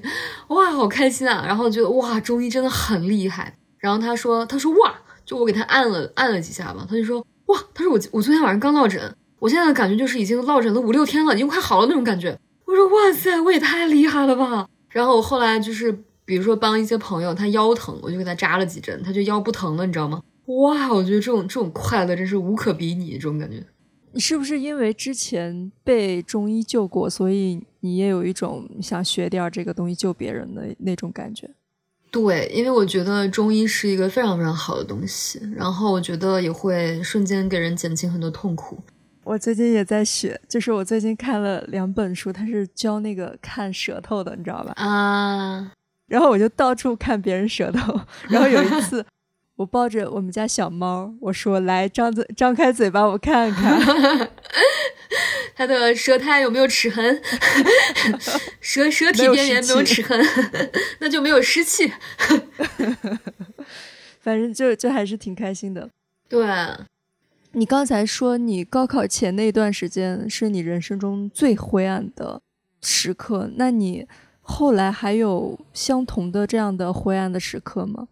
Speaker 2: 哇，好开心啊！然后觉得哇，中医真的很厉害。然后他说他说哇，就我给他按了按了几下吧，他就说。哇，他说我我昨天晚上刚落枕，我现在的感觉就是已经落枕了五六天了，已经快好了那种感觉。我说哇塞，我也太厉害了吧！然后我后来就是比如说帮一些朋友，他腰疼，我就给他扎了几针，他就腰不疼了，你知道吗？哇，我觉得这种这种快乐真是无可比拟，这种感觉。
Speaker 3: 你是不是因为之前被中医救过，所以你也有一种想学点这个东西救别人的那种感觉？
Speaker 2: 对，因为我觉得中医是一个非常非常好的东西，然后我觉得也会瞬间给人减轻很多痛苦。
Speaker 3: 我最近也在学，就是我最近看了两本书，它是教那个看舌头的，你知道吧？
Speaker 2: 啊，
Speaker 3: 然后我就到处看别人舌头，然后有一 *laughs* 次我抱着我们家小猫，我说：“来，张嘴，张开嘴巴，我看看。”
Speaker 2: 它的舌苔有没有齿痕？*laughs* 舌舌体边缘没有齿痕，*laughs* 那就没有湿气。
Speaker 3: 反正就就还是挺开心的。
Speaker 2: 对，
Speaker 3: 你刚才说你高考前那段时间是你人生中最灰暗的时刻，那你后来还有相同的这样的灰暗的时刻吗？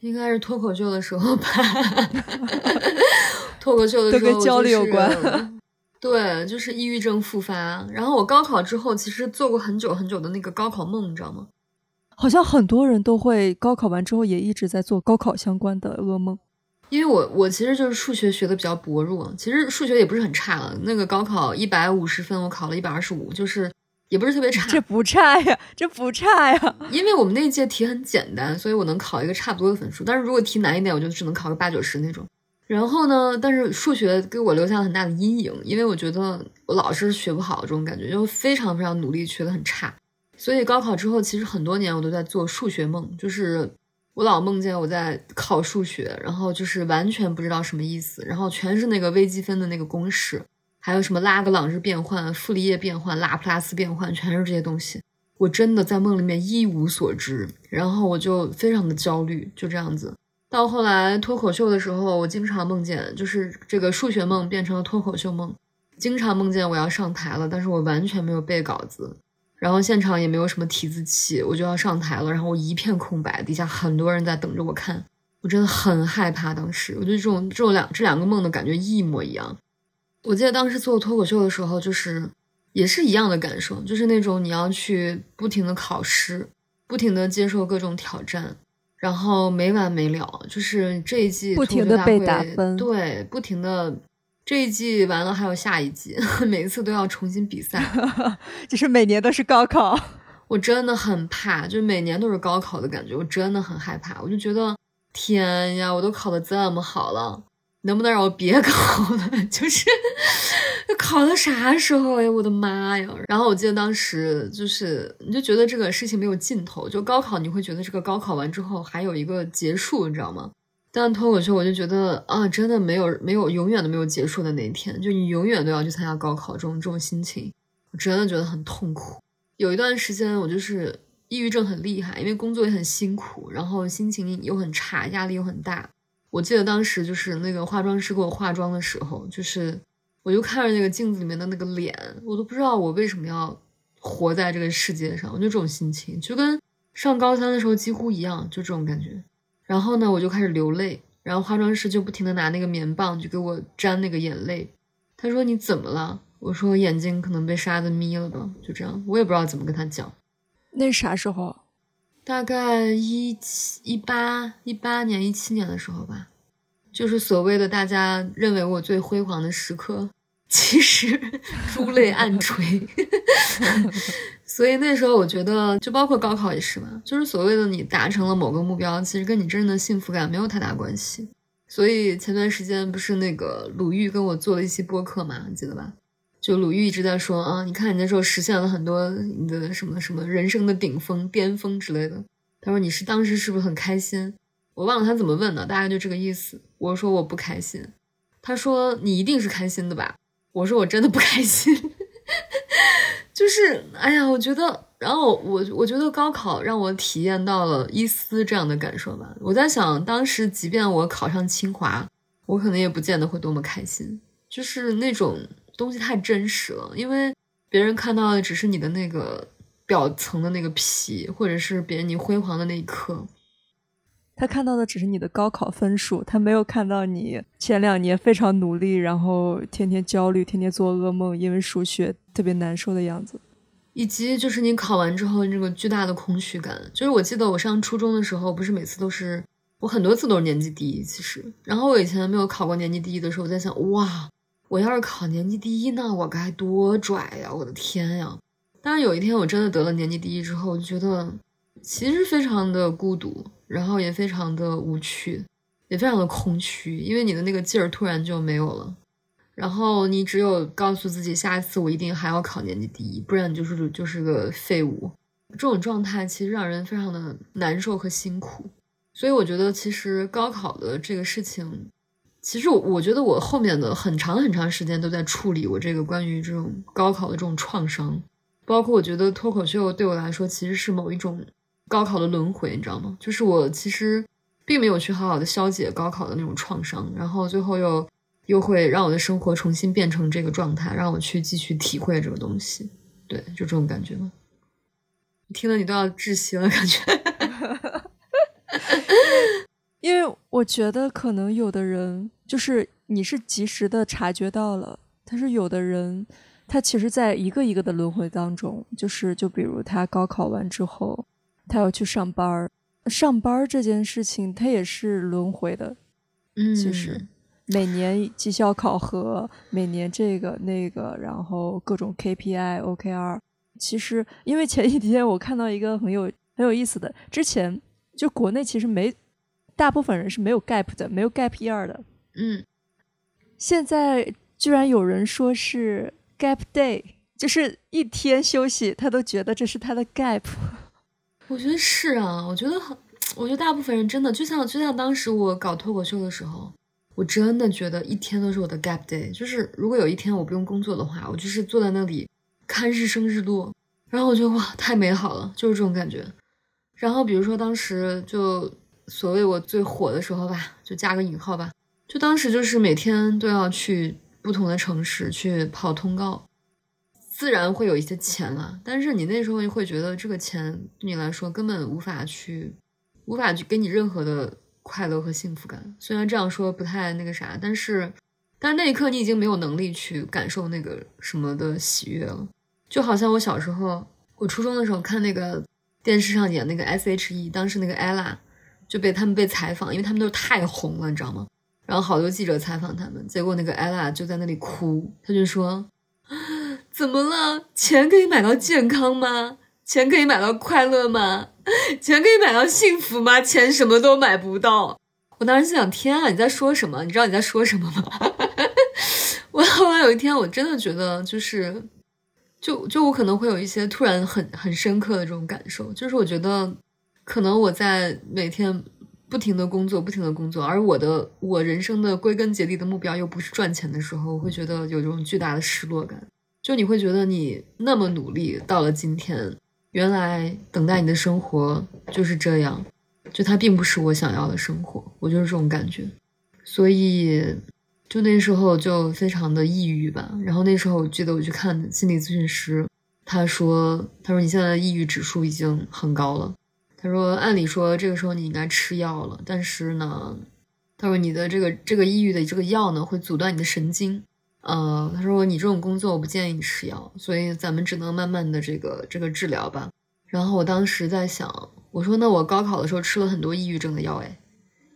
Speaker 2: 应该是脱口秀的时候吧。*laughs* 脱口秀的时候
Speaker 3: 跟焦虑有关。
Speaker 2: 对，就是抑郁症复发。然后我高考之后，其实做过很久很久的那个高考梦，你知道吗？
Speaker 3: 好像很多人都会高考完之后也一直在做高考相关的噩梦。
Speaker 2: 因为我我其实就是数学学的比较薄弱，其实数学也不是很差了。那个高考一百五十分，我考了一百二十五，就是也不是特别差。
Speaker 3: 这不差呀，这不差呀。*laughs*
Speaker 2: 因为我们那届题很简单，所以我能考一个差不多的分数。但是如果题难一点，我就只能考个八九十那种。然后呢？但是数学给我留下了很大的阴影，因为我觉得我老是学不好这种感觉，就非常非常努力，学的很差。所以高考之后，其实很多年我都在做数学梦，就是我老梦见我在考数学，然后就是完全不知道什么意思，然后全是那个微积分的那个公式，还有什么拉格朗日变换、傅里叶变换、拉普拉斯变换，全是这些东西。我真的在梦里面一无所知，然后我就非常的焦虑，就这样子。到后来脱口秀的时候，我经常梦见，就是这个数学梦变成了脱口秀梦，经常梦见我要上台了，但是我完全没有背稿子，然后现场也没有什么提字器，我就要上台了，然后我一片空白，底下很多人在等着我看，我真的很害怕。当时我觉得这种这种两这两个梦的感觉一模一样。我记得当时做脱口秀的时候，就是也是一样的感受，就是那种你要去不停的考试，不停的接受各种挑战，然后没完没了，就是这一季
Speaker 3: 不停的被打分，
Speaker 2: 对，不停的这一季完了还有下一季，*laughs* 每一次都要重新比赛，*laughs*
Speaker 3: 就是每年都是高考，*laughs*
Speaker 2: 我真的很怕，就是每年都是高考的感觉，我真的很害怕，我就觉得天呀，我都考的这么好了。能不能让我别考了？*laughs* 就是 *laughs* 考到啥时候呀？我的妈呀！然后我记得当时就是，你就觉得这个事情没有尽头。就高考，你会觉得这个高考完之后还有一个结束，你知道吗？但脱口秀，我就觉得啊，真的没有没有永远都没有结束的那一天。就你永远都要去参加高考，这种这种心情，我真的觉得很痛苦。有一段时间，我就是抑郁症很厉害，因为工作也很辛苦，然后心情又很差，压力又很大。我记得当时就是那个化妆师给我化妆的时候，就是我就看着那个镜子里面的那个脸，我都不知道我为什么要活在这个世界上，我就这种心情，就跟上高三的时候几乎一样，就这种感觉。然后呢，我就开始流泪，然后化妆师就不停的拿那个棉棒就给我沾那个眼泪。他说你怎么了？我说眼睛可能被沙子眯了吧，就这样，我也不知道怎么跟他讲。
Speaker 3: 那啥时候？
Speaker 2: 大概一七一八一八年一七年的时候吧，就是所谓的大家认为我最辉煌的时刻，其实 *laughs* 珠泪暗垂。*laughs* 所以那时候我觉得，就包括高考也是嘛，就是所谓的你达成了某个目标，其实跟你真正的幸福感没有太大关系。所以前段时间不是那个鲁豫跟我做了一期播客嘛，你记得吧？就鲁豫一直在说啊，你看你那时候实现了很多你的什么什么人生的顶峰、巅峰之类的。他说你是当时是不是很开心？我忘了他怎么问的，大概就这个意思。我说我不开心。他说你一定是开心的吧？我说我真的不开心。*laughs* 就是哎呀，我觉得，然后我我觉得高考让我体验到了一丝这样的感受吧。我在想，当时即便我考上清华，我可能也不见得会多么开心。就是那种。东西太真实了，因为别人看到的只是你的那个表层的那个皮，或者是别人你辉煌的那一刻。
Speaker 3: 他看到的只是你的高考分数，他没有看到你前两年非常努力，然后天天焦虑，天天做噩梦，因为数学特别难受的样子，
Speaker 2: 以及就是你考完之后那个巨大的空虚感。就是我记得我上初中的时候，不是每次都是我很多次都是年级第一，其实，然后我以前没有考过年级第一的时候，我在想，哇。我要是考年级第一呢，我该多拽呀！我的天呀！但是有一天我真的得了年级第一之后，我就觉得其实非常的孤独，然后也非常的无趣，也非常的空虚，因为你的那个劲儿突然就没有了。然后你只有告诉自己，下一次我一定还要考年级第一，不然你就是就是个废物。这种状态其实让人非常的难受和辛苦。所以我觉得，其实高考的这个事情。其实我我觉得我后面的很长很长时间都在处理我这个关于这种高考的这种创伤，包括我觉得脱口秀对我来说其实是某一种高考的轮回，你知道吗？就是我其实并没有去好好的消解高考的那种创伤，然后最后又又会让我的生活重新变成这个状态，让我去继续体会这个东西，对，就这种感觉吗？听了你都要窒息了，感觉。*laughs*
Speaker 3: 因为我觉得可能有的人就是你是及时的察觉到了，但是有的人他其实在一个一个的轮回当中，就是就比如他高考完之后，他要去上班儿，上班儿这件事情他也是轮回的，
Speaker 2: 嗯，
Speaker 3: 其实每年绩效考核，每年这个那个，然后各种 KPI、OKR，其实因为前几天我看到一个很有很有意思的，之前就国内其实没。大部分人是没有 gap 的，没有 gap year 的。
Speaker 2: 嗯，
Speaker 3: 现在居然有人说是 gap day，就是一天休息，他都觉得这是他的 gap。
Speaker 2: 我觉得是啊，我觉得很，我觉得大部分人真的就像就像当时我搞脱口秀的时候，我真的觉得一天都是我的 gap day。就是如果有一天我不用工作的话，我就是坐在那里看日升日落，然后我觉得哇，太美好了，就是这种感觉。然后比如说当时就。所谓我最火的时候吧，就加个引号吧，就当时就是每天都要去不同的城市去跑通告，自然会有一些钱了。但是你那时候会觉得这个钱对你来说根本无法去，无法去给你任何的快乐和幸福感。虽然这样说不太那个啥，但是，但是那一刻你已经没有能力去感受那个什么的喜悦了。就好像我小时候，我初中的时候看那个电视上演那个 S.H.E，当时那个 ella 就被他们被采访，因为他们都太红了，你知道吗？然后好多记者采访他们，结果那个 ella 就在那里哭，他就说：“怎么了？钱可以买到健康吗？钱可以买到快乐吗？钱可以买到幸福吗？钱什么都买不到。”我当时心想：天啊，你在说什么？你知道你在说什么吗？*laughs* 我后来有一天，我真的觉得就是。就就我可能会有一些突然很很深刻的这种感受，就是我觉得，可能我在每天不停的工作，不停的工作，而我的我人生的归根结底的目标又不是赚钱的时候，我会觉得有这种巨大的失落感。就你会觉得你那么努力到了今天，原来等待你的生活就是这样，就它并不是我想要的生活，我就是这种感觉，所以。就那时候就非常的抑郁吧，然后那时候我记得我去看心理咨询师，他说他说你现在的抑郁指数已经很高了，他说按理说这个时候你应该吃药了，但是呢，他说你的这个这个抑郁的这个药呢会阻断你的神经，呃，他说你这种工作我不建议你吃药，所以咱们只能慢慢的这个这个治疗吧。然后我当时在想，我说那我高考的时候吃了很多抑郁症的药哎。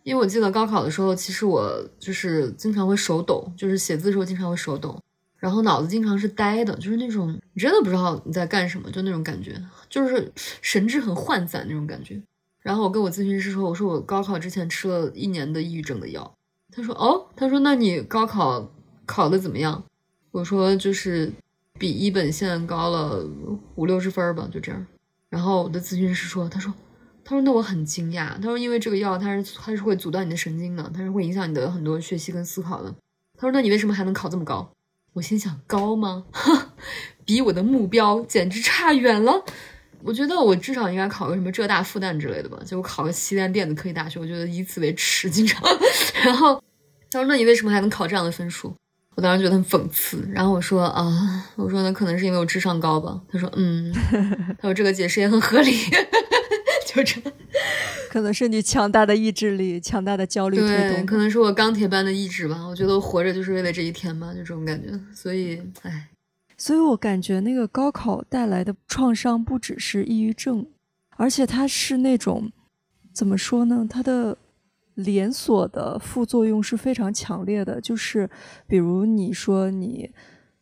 Speaker 2: 因为我记得高考的时候，其实我就是经常会手抖，就是写字的时候经常会手抖，然后脑子经常是呆的，就是那种你真的不知道你在干什么，就那种感觉，就是神志很涣散那种感觉。然后我跟我咨询师说，我说我高考之前吃了一年的抑郁症的药。他说哦，他说那你高考考的怎么样？我说就是比一本线高了五六十分吧，就这样。然后我的咨询师说，他说。他说：“那我很惊讶。他说，因为这个药，它是它是会阻断你的神经的，它是会影响你的很多学习跟思考的。”他说：“那你为什么还能考这么高？”我心想：“高吗？*laughs* 比我的目标简直差远了。我觉得我至少应该考个什么浙大、复旦之类的吧。结果考个西单电子科技大学，我觉得以此为耻，经常。然后他说：‘那你为什么还能考这样的分数？’我当时觉得很讽刺。然后我说：‘啊，我说那可能是因为我智商高吧。’他说：‘嗯。*laughs* ’他说这个解释也很合理。”就这，*laughs*
Speaker 3: 可能是你强大的意志力、强大的焦虑推动，
Speaker 2: 可能是我钢铁般的意志吧。我觉得我活着就是为了这一天吧，就这种感觉。所以，唉，
Speaker 3: 所以我感觉那个高考带来的创伤不只是抑郁症，而且它是那种怎么说呢？它的连锁的副作用是非常强烈的。就是比如你说你，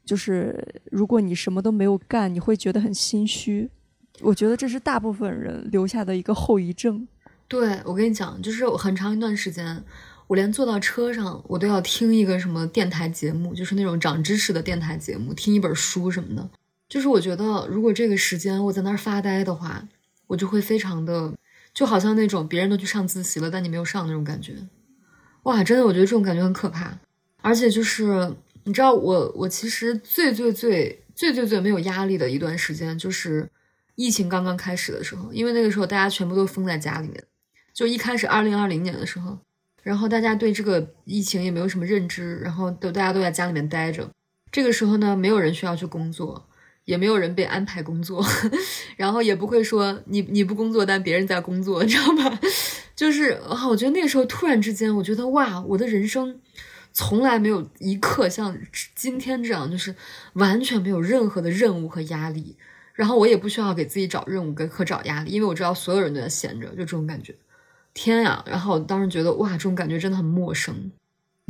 Speaker 3: 就是如果你什么都没有干，你会觉得很心虚。我觉得这是大部分人留下的一个后遗症。
Speaker 2: 对我跟你讲，就是很长一段时间，我连坐到车上，我都要听一个什么电台节目，就是那种长知识的电台节目，听一本书什么的。就是我觉得，如果这个时间我在那儿发呆的话，我就会非常的，就好像那种别人都去上自习了，但你没有上那种感觉。哇，真的，我觉得这种感觉很可怕。而且就是，你知道，我我其实最最最最最最没有压力的一段时间就是。疫情刚刚开始的时候，因为那个时候大家全部都封在家里面，就一开始二零二零年的时候，然后大家对这个疫情也没有什么认知，然后都大家都在家里面待着。这个时候呢，没有人需要去工作，也没有人被安排工作，*laughs* 然后也不会说你你不工作，但别人在工作，你知道吗？*laughs* 就是啊，我觉得那个时候突然之间，我觉得哇，我的人生从来没有一刻像今天这样，就是完全没有任何的任务和压力。然后我也不需要给自己找任务跟和找压力，因为我知道所有人都在闲着，就这种感觉。天呀！然后我当时觉得哇，这种感觉真的很陌生，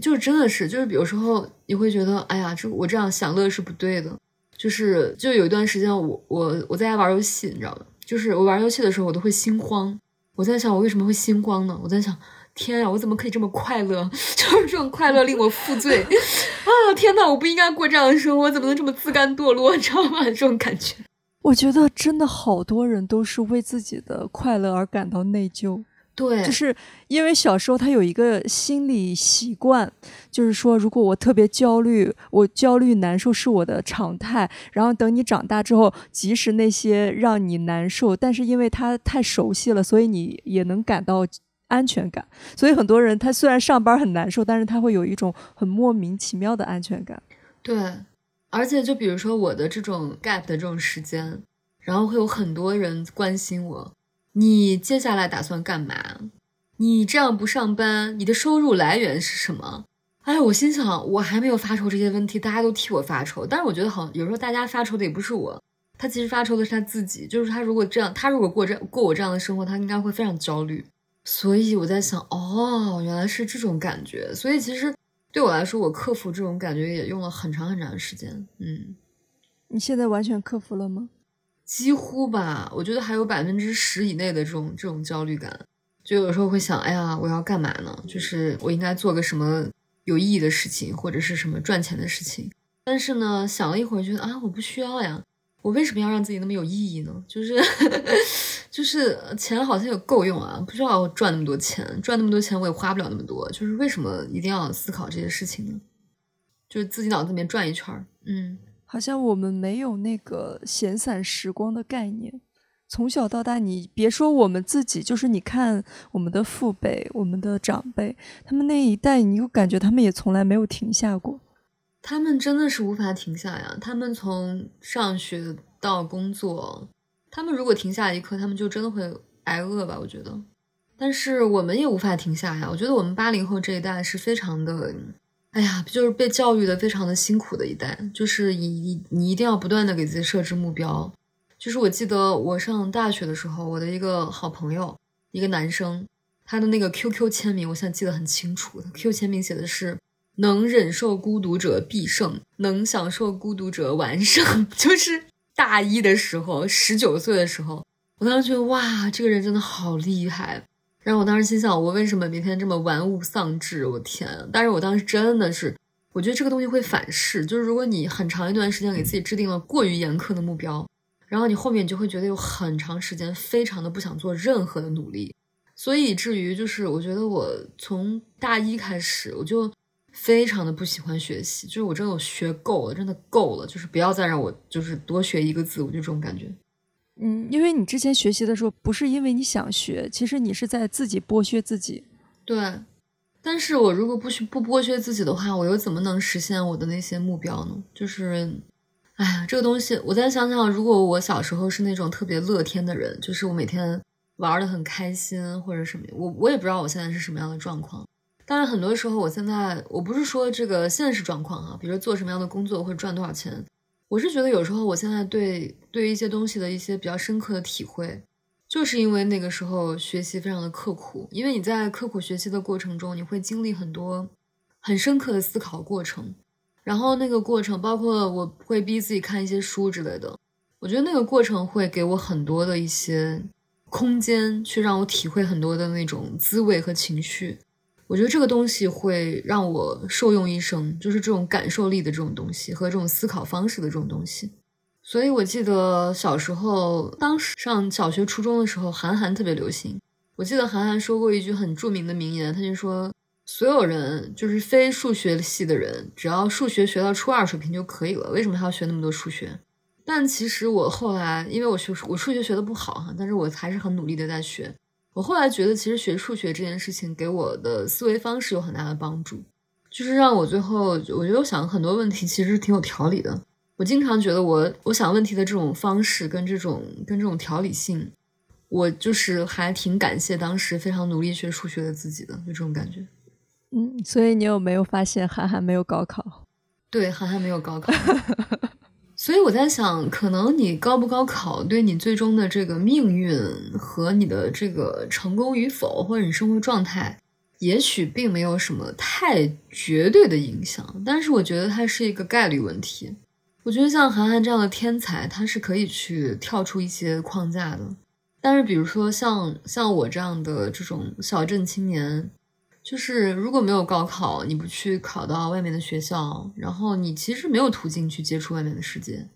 Speaker 2: 就是真的是，就是有时候你会觉得，哎呀，这我这样享乐是不对的。就是就有一段时间，我我我在家玩游戏，你知道吗？就是我玩游戏的时候，我都会心慌。我在想，我为什么会心慌呢？我在想，天呀，我怎么可以这么快乐？*laughs* 就是这种快乐令我负罪 *laughs* 啊！天呐，我不应该过这样的生活，怎么能这么自甘堕落？*laughs* 你知道吗？这种感觉。
Speaker 3: 我觉得真的好多人都是为自己的快乐而感到内疚，
Speaker 2: 对，
Speaker 3: 就是因为小时候他有一个心理习惯，就是说如果我特别焦虑，我焦虑难受是我的常态。然后等你长大之后，即使那些让你难受，但是因为他太熟悉了，所以你也能感到安全感。所以很多人他虽然上班很难受，但是他会有一种很莫名其妙的安全感。
Speaker 2: 对。而且，就比如说我的这种 gap 的这种时间，然后会有很多人关心我，你接下来打算干嘛？你这样不上班，你的收入来源是什么？哎，我心想，我还没有发愁这些问题，大家都替我发愁。但是我觉得，好有时候大家发愁的也不是我，他其实发愁的是他自己，就是他如果这样，他如果过这过我这样的生活，他应该会非常焦虑。所以我在想，哦，原来是这种感觉。所以其实对我来说，我克服这种感觉也用了很长很长的时间。嗯，
Speaker 3: 你现在完全克服了吗？
Speaker 2: 几乎吧，我觉得还有百分之十以内的这种这种焦虑感。就有时候会想，哎呀，我要干嘛呢？就是我应该做个什么有意义的事情，或者是什么赚钱的事情。但是呢，想了一会儿，觉得啊，我不需要呀。我为什么要让自己那么有意义呢？就是 *laughs* 就是钱好像也够用啊，不需要赚那么多钱，赚那么多钱我也花不了那么多。就是为什么一定要思考这些事情呢？就是自己脑子里面转一圈嗯，
Speaker 3: 好像我们没有那个闲散时光的概念。从小到大，你别说我们自己，就是你看我们的父辈、我们的长辈，他们那一代，你又感觉他们也从来没有停下过。
Speaker 2: 他们真的是无法停下呀！他们从上学到工作，他们如果停下一刻，他们就真的会挨饿吧？我觉得。但是我们也无法停下呀！我觉得我们八零后这一代是非常的，哎呀，就是被教育的非常的辛苦的一代，就是一你一定要不断的给自己设置目标。就是我记得我上大学的时候，我的一个好朋友，一个男生，他的那个 QQ 签名，我现在记得很清楚。他 QQ 签名写的是。能忍受孤独者必胜，能享受孤独者完胜。*laughs* 就是大一的时候，十九岁的时候，我当时觉得哇，这个人真的好厉害。然后我当时心想，我为什么每天这么玩物丧志？我天！但是我当时真的是，我觉得这个东西会反噬。就是如果你很长一段时间给自己制定了过于严苛的目标，然后你后面你就会觉得有很长时间非常的不想做任何的努力。所以以至于就是我觉得我从大一开始我就。非常的不喜欢学习，就是我真的我学够了，真的够了，就是不要再让我就是多学一个字，我就这种感觉。
Speaker 3: 嗯，因为你之前学习的时候不是因为你想学，其实你是在自己剥削自己。
Speaker 2: 对，但是我如果不去不剥削自己的话，我又怎么能实现我的那些目标呢？就是，哎呀，这个东西，我再想想，如果我小时候是那种特别乐天的人，就是我每天玩的很开心或者什么，我我也不知道我现在是什么样的状况。但是很多时候，我现在我不是说这个现实状况啊，比如说做什么样的工作会赚多少钱，我是觉得有时候我现在对对一些东西的一些比较深刻的体会，就是因为那个时候学习非常的刻苦，因为你在刻苦学习的过程中，你会经历很多很深刻的思考过程，然后那个过程包括我会逼自己看一些书之类的，我觉得那个过程会给我很多的一些空间，去让我体会很多的那种滋味和情绪。我觉得这个东西会让我受用一生，就是这种感受力的这种东西和这种思考方式的这种东西。所以我记得小时候，当时上小学、初中的时候，韩寒特别流行。我记得韩寒说过一句很著名的名言，他就说：“所有人就是非数学系的人，只要数学学到初二水平就可以了，为什么还要学那么多数学？”但其实我后来，因为我学我数学学的不好哈，但是我还是很努力的在学。我后来觉得，其实学数学这件事情给我的思维方式有很大的帮助，就是让我最后，我觉得我想很多问题其实挺有条理的。我经常觉得，我我想问题的这种方式跟这种跟这种条理性，我就是还挺感谢当时非常努力学数学的自己的，就这种感觉。
Speaker 3: 嗯，所以你有没有发现，韩寒没有高考？
Speaker 2: 对，韩寒没有高考。*laughs* 所以我在想，可能你高不高考，对你最终的这个命运和你的这个成功与否，或者你生活状态，也许并没有什么太绝对的影响。但是我觉得它是一个概率问题。我觉得像韩寒这样的天才，他是可以去跳出一些框架的。但是比如说像像我这样的这种小镇青年，就是如果没有高考，你不去考到外面的学校，然后你其实没有途径去接触外面的世界。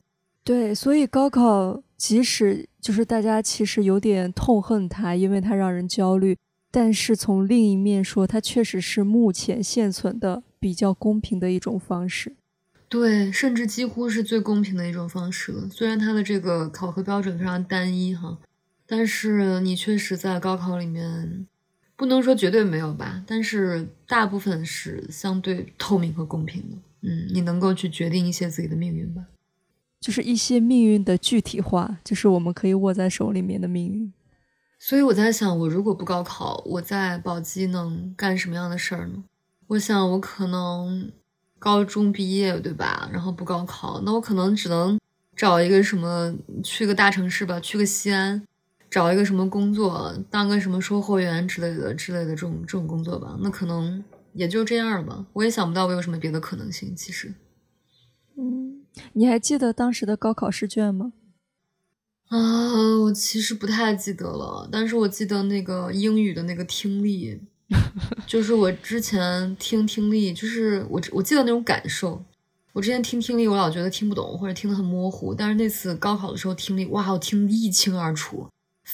Speaker 3: 对，所以高考即使就是大家其实有点痛恨它，因为它让人焦虑。但是从另一面说，它确实是目前现存的比较公平的一种方式。
Speaker 2: 对，甚至几乎是最公平的一种方式了。虽然它的这个考核标准非常单一哈，但是你确实在高考里面。不能说绝对没有吧，但是大部分是相对透明和公平的。嗯，你能够去决定一些自己的命运吧，
Speaker 3: 就是一些命运的具体化，就是我们可以握在手里面的命运。
Speaker 2: 所以我在想，我如果不高考，我在宝鸡能干什么样的事儿呢？我想，我可能高中毕业，对吧？然后不高考，那我可能只能找一个什么去个大城市吧，去个西安，找一个什么工作，当个什么售货员之类的之类的这种这种工作吧。那可能也就这样吧。我也想不到我有什么别的可能性。其实，
Speaker 3: 嗯，你还记得当时的高考试卷吗？
Speaker 2: 啊，我其实不太记得了，但是我记得那个英语的那个听力，*laughs* 就是我之前听听力，就是我我记得那种感受。我之前听听力，我老觉得听不懂或者听得很模糊，但是那次高考的时候听力，哇，我听得一清二楚，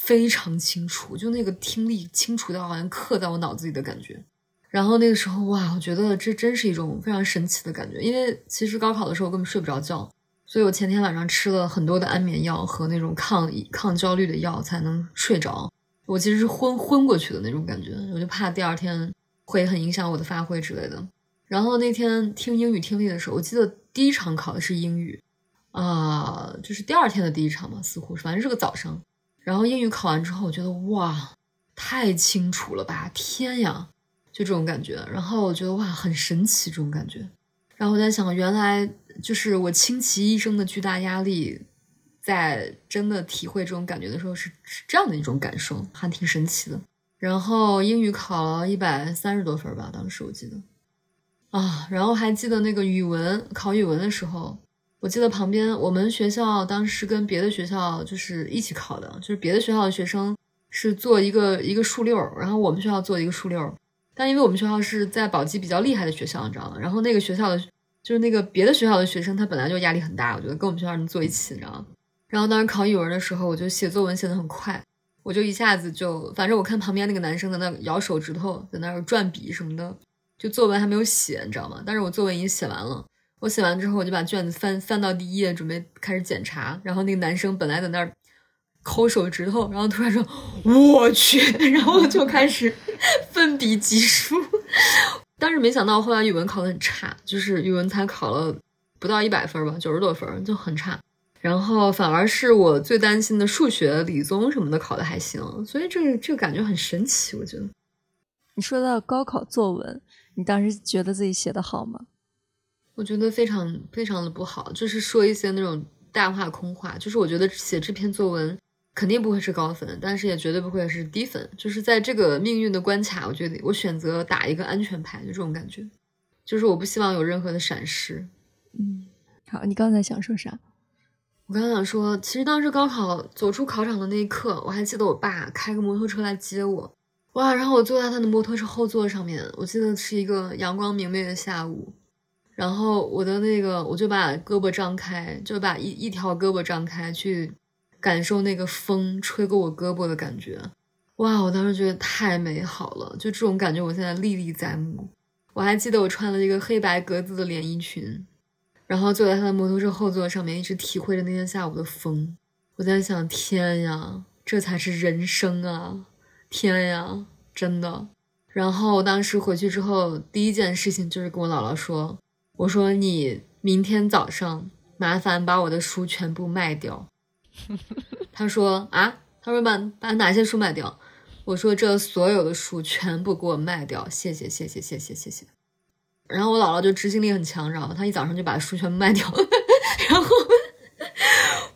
Speaker 2: 非常清楚，就那个听力清楚到好像刻在我脑子里的感觉。然后那个时候，哇，我觉得这真是一种非常神奇的感觉，因为其实高考的时候我根本睡不着觉。所以我前天晚上吃了很多的安眠药和那种抗抗焦虑的药才能睡着。我其实是昏昏过去的那种感觉，我就怕第二天会很影响我的发挥之类的。然后那天听英语听力的时候，我记得第一场考的是英语，啊，就是第二天的第一场嘛，似乎是，反正是个早上。然后英语考完之后，我觉得哇，太清楚了吧，天呀，就这种感觉。然后我觉得哇，很神奇这种感觉。然后我在想，原来就是我倾其一生的巨大压力，在真的体会这种感觉的时候，是是这样的一种感受，还挺神奇的。然后英语考了一百三十多分吧，当时我记得啊。然后还记得那个语文考语文的时候，我记得旁边我们学校当时跟别的学校就是一起考的，就是别的学校的学生是做一个一个数六，然后我们学校做一个数六。但因为我们学校是在宝鸡比较厉害的学校，你知道吗？然后那个学校的，就是那个别的学校的学生，他本来就压力很大，我觉得跟我们学校人坐一起，你知道吗？然后当时考语文的时候，我就写作文写的很快，我就一下子就，反正我看旁边那个男生在那摇手指头，在那转笔什么的，就作文还没有写，你知道吗？但是我作文已经写完了，我写完之后，我就把卷子翻翻到第一页，准备开始检查。然后那个男生本来在那儿。抠手指头，然后突然说：“我去！” *laughs* 然后我就开始 *laughs* 奋笔疾书。但是没想到后来语文考的很差，就是语文才考了不到一百分吧，九十多分就很差。然后反而是我最担心的数学、理综什么的考的还行，所以这个这个感觉很神奇。我觉得
Speaker 3: 你说到高考作文，你当时觉得自己写的好吗？
Speaker 2: 我觉得非常非常的不好，就是说一些那种大话空话。就是我觉得写这篇作文。肯定不会是高分，但是也绝对不会是低分。就是在这个命运的关卡，我觉得我选择打一个安全牌，就这种感觉。就是我不希望有任何的闪失。
Speaker 3: 嗯，好，你刚才想说啥？
Speaker 2: 我刚想说，其实当时高考走出考场的那一刻，我还记得我爸开个摩托车来接我，哇！然后我坐在他的摩托车后座上面，我记得是一个阳光明媚的下午，然后我的那个我就把胳膊张开，就把一一条胳膊张开去。感受那个风吹过我胳膊的感觉，哇！我当时觉得太美好了，就这种感觉，我现在历历在目。我还记得我穿了一个黑白格子的连衣裙，然后坐在他的摩托车后座上面，一直体会着那天下午的风。我在想，天呀，这才是人生啊！天呀，真的。然后我当时回去之后，第一件事情就是跟我姥姥说：“我说你明天早上麻烦把我的书全部卖掉。”他说啊，他说把把哪些书卖掉？我说这所有的书全部给我卖掉，谢谢谢谢谢谢谢谢。然后我姥姥就执行力很强，然后？她一早上就把书全部卖掉了。*laughs* 然后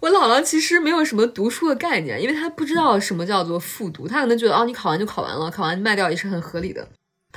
Speaker 2: 我姥姥其实没有什么读书的概念，因为她不知道什么叫做复读，她可能觉得哦，你考完就考完了，考完卖掉也是很合理的。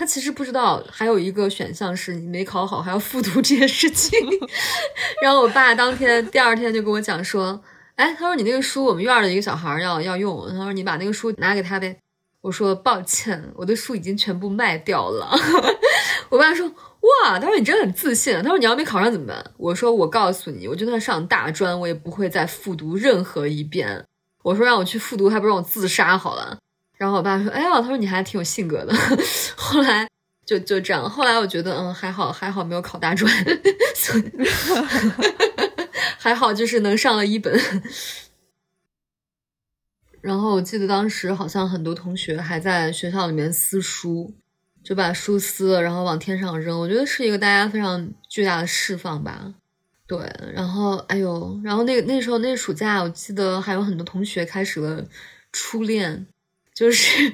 Speaker 2: 她其实不知道还有一个选项是你没考好还要复读这件事情。*laughs* *laughs* 然后我爸当天第二天就跟我讲说。哎，他说你那个书，我们院的一个小孩要要用。他说你把那个书拿给他呗。我说抱歉，我的书已经全部卖掉了。*laughs* 我爸说哇，他说你真的很自信。他说你要没考上怎么办？我说我告诉你，我就算上大专，我也不会再复读任何一遍。我说让我去复读，还不让我自杀好了。然后我爸说哎呀，他说你还挺有性格的。后来就就这样。后来我觉得嗯还好还好没有考大专。*laughs* *laughs* 还好，就是能上了一本。然后我记得当时好像很多同学还在学校里面撕书，就把书撕了，然后往天上扔。我觉得是一个大家非常巨大的释放吧。对，然后哎呦，然后那个那时候那暑假，我记得还有很多同学开始了初恋，就是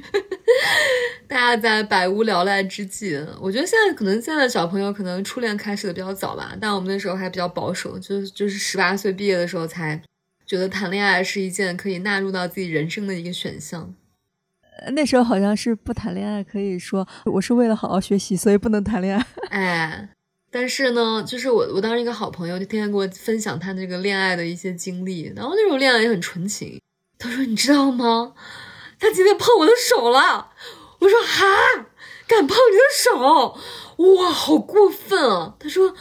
Speaker 2: *laughs* 大家在百无聊赖之际，我觉得现在可能现在的小朋友可能初恋开始的比较早吧，但我们那时候还比较保守，就就是十八岁毕业的时候才觉得谈恋爱是一件可以纳入到自己人生的一个选项。
Speaker 3: 那时候好像是不谈恋爱，可以说我是为了好好学习，所以不能谈恋爱。*laughs*
Speaker 2: 哎，但是呢，就是我我当时一个好朋友就天天给我分享他那个恋爱的一些经历，然后那种恋爱也很纯情。他说：“你知道吗？他今天碰我的手了。”我说：“哈，敢碰你的手？哇，好过分啊！”他说：“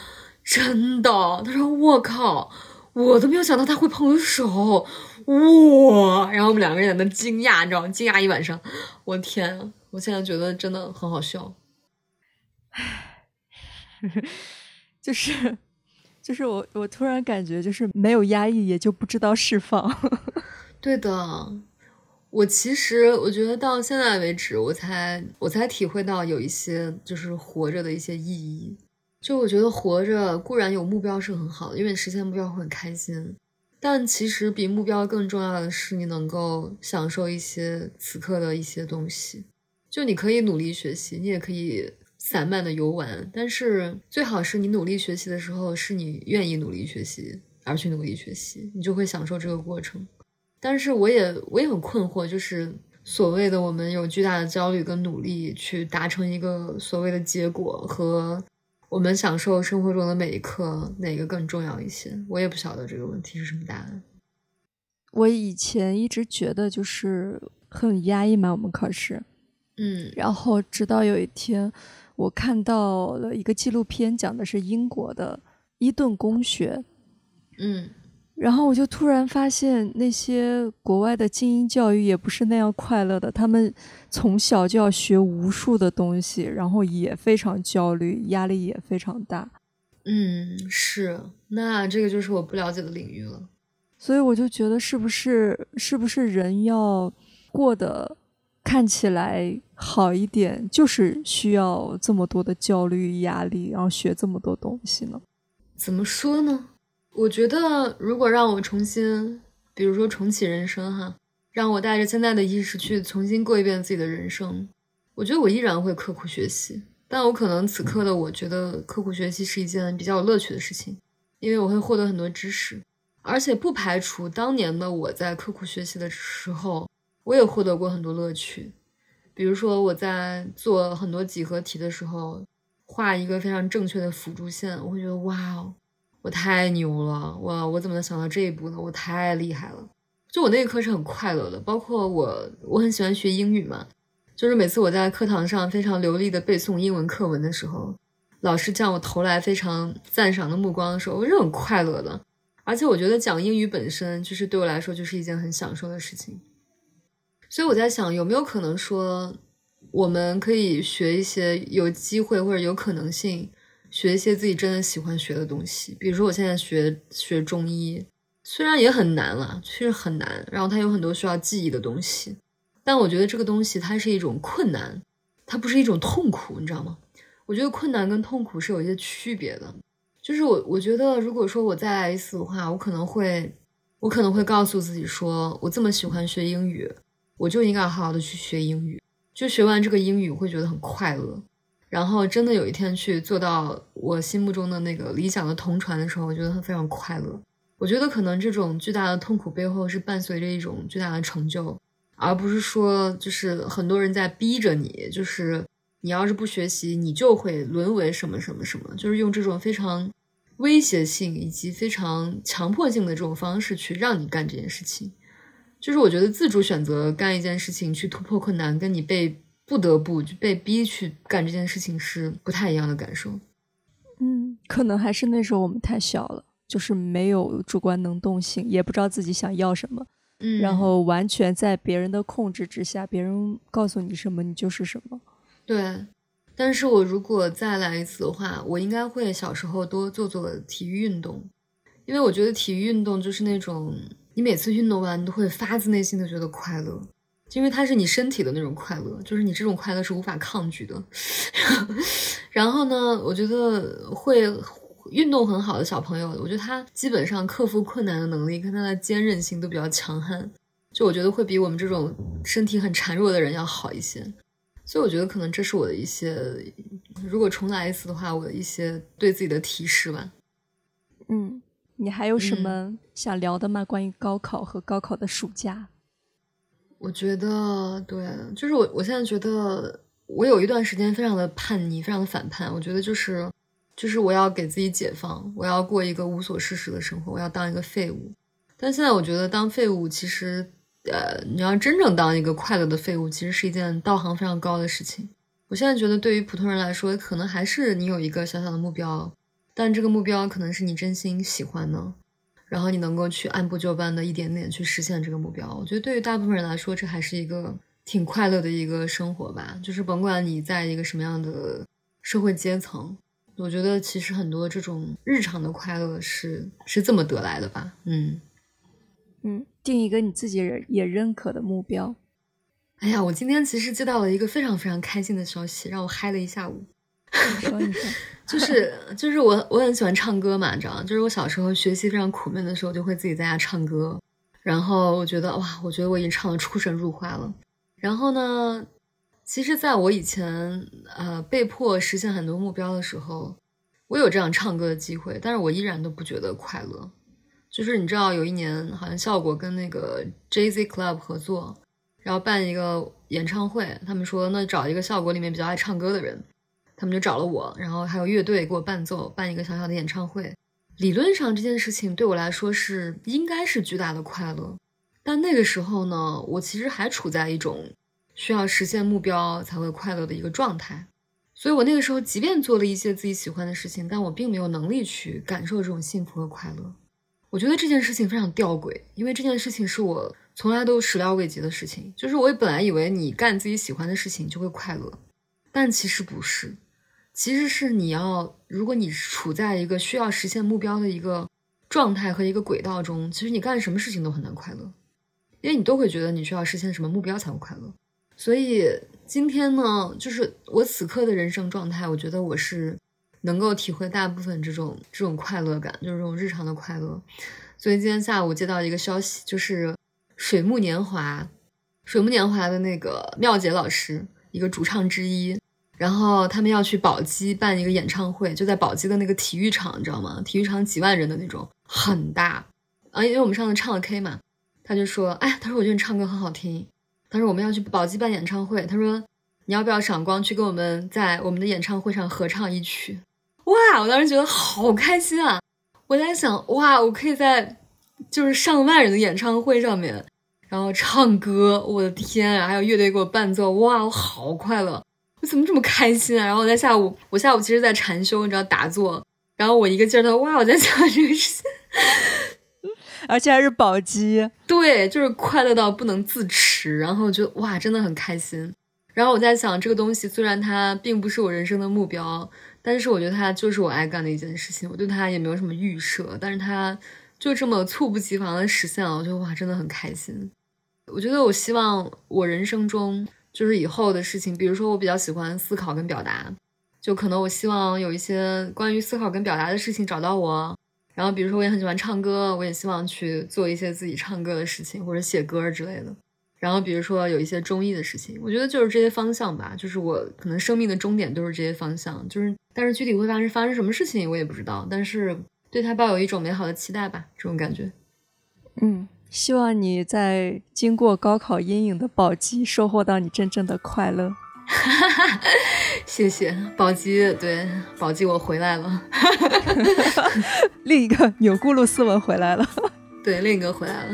Speaker 2: 真的。”他说：“我靠，我都没有想到他会碰我的手。”哇！然后我们两个人在那惊讶，你知道吗？惊讶一晚上。我天啊！我现在觉得真的很好笑。
Speaker 3: 唉，*laughs* 就是，就是我，我突然感觉就是没有压抑，也就不知道释放。*laughs*
Speaker 2: 对的，我其实我觉得到现在为止，我才我才体会到有一些就是活着的一些意义。就我觉得活着固然有目标是很好的，因为实现目标会很开心。但其实比目标更重要的是，你能够享受一些此刻的一些东西。就你可以努力学习，你也可以散漫的游玩，但是最好是你努力学习的时候，是你愿意努力学习而去努力学习，你就会享受这个过程。但是我也我也很困惑，就是所谓的我们有巨大的焦虑跟努力去达成一个所谓的结果和。我们享受生活中的每一刻，哪个更重要一些？我也不晓得这个问题是什么答案。
Speaker 3: 我以前一直觉得就是很压抑嘛，我们考试，
Speaker 2: 嗯，
Speaker 3: 然后直到有一天，我看到了一个纪录片，讲的是英国的伊顿公学，
Speaker 2: 嗯。
Speaker 3: 然后我就突然发现，那些国外的精英教育也不是那样快乐的。他们从小就要学无数的东西，然后也非常焦虑，压力也非常大。
Speaker 2: 嗯，是。那这个就是我不了解的领域了。
Speaker 3: 所以我就觉得，是不是是不是人要过得看起来好一点，就是需要这么多的焦虑、压力，然后学这么多东西呢？
Speaker 2: 怎么说呢？我觉得，如果让我重新，比如说重启人生哈，让我带着现在的意识去重新过一遍自己的人生，我觉得我依然会刻苦学习。但我可能此刻的我觉得刻苦学习是一件比较有乐趣的事情，因为我会获得很多知识，而且不排除当年的我在刻苦学习的时候，我也获得过很多乐趣。比如说我在做很多几何题的时候，画一个非常正确的辅助线，我会觉得哇哦。我太牛了，哇！我怎么能想到这一步呢？我太厉害了。就我那一课是很快乐的，包括我，我很喜欢学英语嘛。就是每次我在课堂上非常流利的背诵英文课文的时候，老师向我投来非常赞赏的目光的时候，我是很快乐的。而且我觉得讲英语本身就是对我来说就是一件很享受的事情。所以我在想，有没有可能说，我们可以学一些有机会或者有可能性。学一些自己真的喜欢学的东西，比如说我现在学学中医，虽然也很难了，确实很难，然后它有很多需要记忆的东西，但我觉得这个东西它是一种困难，它不是一种痛苦，你知道吗？我觉得困难跟痛苦是有一些区别的，就是我我觉得如果说我再来一次的话，我可能会我可能会告诉自己说，我这么喜欢学英语，我就应该好好的去学英语，就学完这个英语会觉得很快乐。然后真的有一天去做到我心目中的那个理想的同传的时候，我觉得他非常快乐。我觉得可能这种巨大的痛苦背后是伴随着一种巨大的成就，而不是说就是很多人在逼着你，就是你要是不学习，你就会沦为什么什么什么，就是用这种非常威胁性以及非常强迫性的这种方式去让你干这件事情。就是我觉得自主选择干一件事情去突破困难，跟你被。不得不就被逼去干这件事情是不太一样的感受。
Speaker 3: 嗯，可能还是那时候我们太小了，就是没有主观能动性，也不知道自己想要什么。
Speaker 2: 嗯，
Speaker 3: 然后完全在别人的控制之下，别人告诉你什么，你就是什么。
Speaker 2: 对，但是我如果再来一次的话，我应该会小时候多做做体育运动，因为我觉得体育运动就是那种你每次运动完，你都会发自内心的觉得快乐。因为它是你身体的那种快乐，就是你这种快乐是无法抗拒的。*laughs* 然后呢，我觉得会运动很好的小朋友，我觉得他基本上克服困难的能力跟他的坚韧性都比较强悍。就我觉得会比我们这种身体很孱弱的人要好一些。所以我觉得可能这是我的一些，如果重来一次的话，我的一些对自己的提示吧。
Speaker 3: 嗯，你还有什么想聊的吗？关于高考和高考的暑假？
Speaker 2: 我觉得对，就是我我现在觉得我有一段时间非常的叛逆，非常的反叛。我觉得就是就是我要给自己解放，我要过一个无所事事的生活，我要当一个废物。但现在我觉得当废物其实。呃，你要真正当一个快乐的废物，其实是一件道行非常高的事情。我现在觉得，对于普通人来说，可能还是你有一个小小的目标，但这个目标可能是你真心喜欢的，然后你能够去按部就班的一点点去实现这个目标。我觉得对于大部分人来说，这还是一个挺快乐的一个生活吧。就是甭管你在一个什么样的社会阶层，我觉得其实很多这种日常的快乐是是这么得来的吧。嗯。
Speaker 3: 嗯，定一个你自己也认可的目标。
Speaker 2: 哎呀，我今天其实接到了一个非常非常开心的消息，让我嗨了一下午。
Speaker 3: 说一下，
Speaker 2: 就是就是我我很喜欢唱歌嘛，你知道就是我小时候学习非常苦闷的时候，就会自己在家唱歌。然后我觉得哇，我觉得我已经唱的出神入化了。然后呢，其实在我以前呃被迫实现很多目标的时候，我有这样唱歌的机会，但是我依然都不觉得快乐。就是你知道，有一年好像效果跟那个 Jay Z Club 合作，然后办一个演唱会。他们说，那找一个效果里面比较爱唱歌的人，他们就找了我，然后还有乐队给我伴奏，办一个小小的演唱会。理论上这件事情对我来说是应该是巨大的快乐，但那个时候呢，我其实还处在一种需要实现目标才会快乐的一个状态。所以我那个时候即便做了一些自己喜欢的事情，但我并没有能力去感受这种幸福和快乐。我觉得这件事情非常吊诡，因为这件事情是我从来都始料未及的事情。就是我本来以为你干自己喜欢的事情就会快乐，但其实不是，其实是你要，如果你处在一个需要实现目标的一个状态和一个轨道中，其实你干什么事情都很难快乐，因为你都会觉得你需要实现什么目标才会快乐。所以今天呢，就是我此刻的人生状态，我觉得我是。能够体会大部分这种这种快乐感，就是这种日常的快乐。所以今天下午接到一个消息，就是水木年华，水木年华的那个妙姐老师，一个主唱之一，然后他们要去宝鸡办一个演唱会，就在宝鸡的那个体育场，你知道吗？体育场几万人的那种，很大啊。因为我们上次唱了 K 嘛，他就说，哎，他说我觉得你唱歌很好听，他说我们要去宝鸡办演唱会，他说你要不要赏光去跟我们在我们的演唱会上合唱一曲？哇！我当时觉得好开心啊！我在想，哇，我可以在就是上万人的演唱会上面，然后唱歌，我的天啊！还有乐队给我伴奏，哇，我好快乐！我怎么这么开心啊？然后我在下午，我下午其实在禅修，你知道打坐，然后我一个劲儿的，哇，我在想这个事情，*laughs*
Speaker 3: 而且还是宝鸡，
Speaker 2: 对，就是快乐到不能自持，然后就哇，真的很开心。然后我在想，这个东西虽然它并不是我人生的目标。但是我觉得它就是我爱干的一件事情，我对它也没有什么预设，但是它就这么猝不及防的实现了，我觉得哇，真的很开心。我觉得我希望我人生中就是以后的事情，比如说我比较喜欢思考跟表达，就可能我希望有一些关于思考跟表达的事情找到我。然后比如说我也很喜欢唱歌，我也希望去做一些自己唱歌的事情或者写歌之类的。然后比如说有一些中意的事情，我觉得就是这些方向吧，就是我可能生命的终点都是这些方向，就是但是具体会发生发生什么事情我也不知道，但是对他抱有一种美好的期待吧，这种感觉。
Speaker 3: 嗯，希望你在经过高考阴影的宝鸡收获到你真正的快乐。*laughs*
Speaker 2: 谢谢宝鸡，对宝鸡我回来了。*laughs*
Speaker 3: 另一个钮钴禄斯文回来了，
Speaker 2: 对另一个回来了。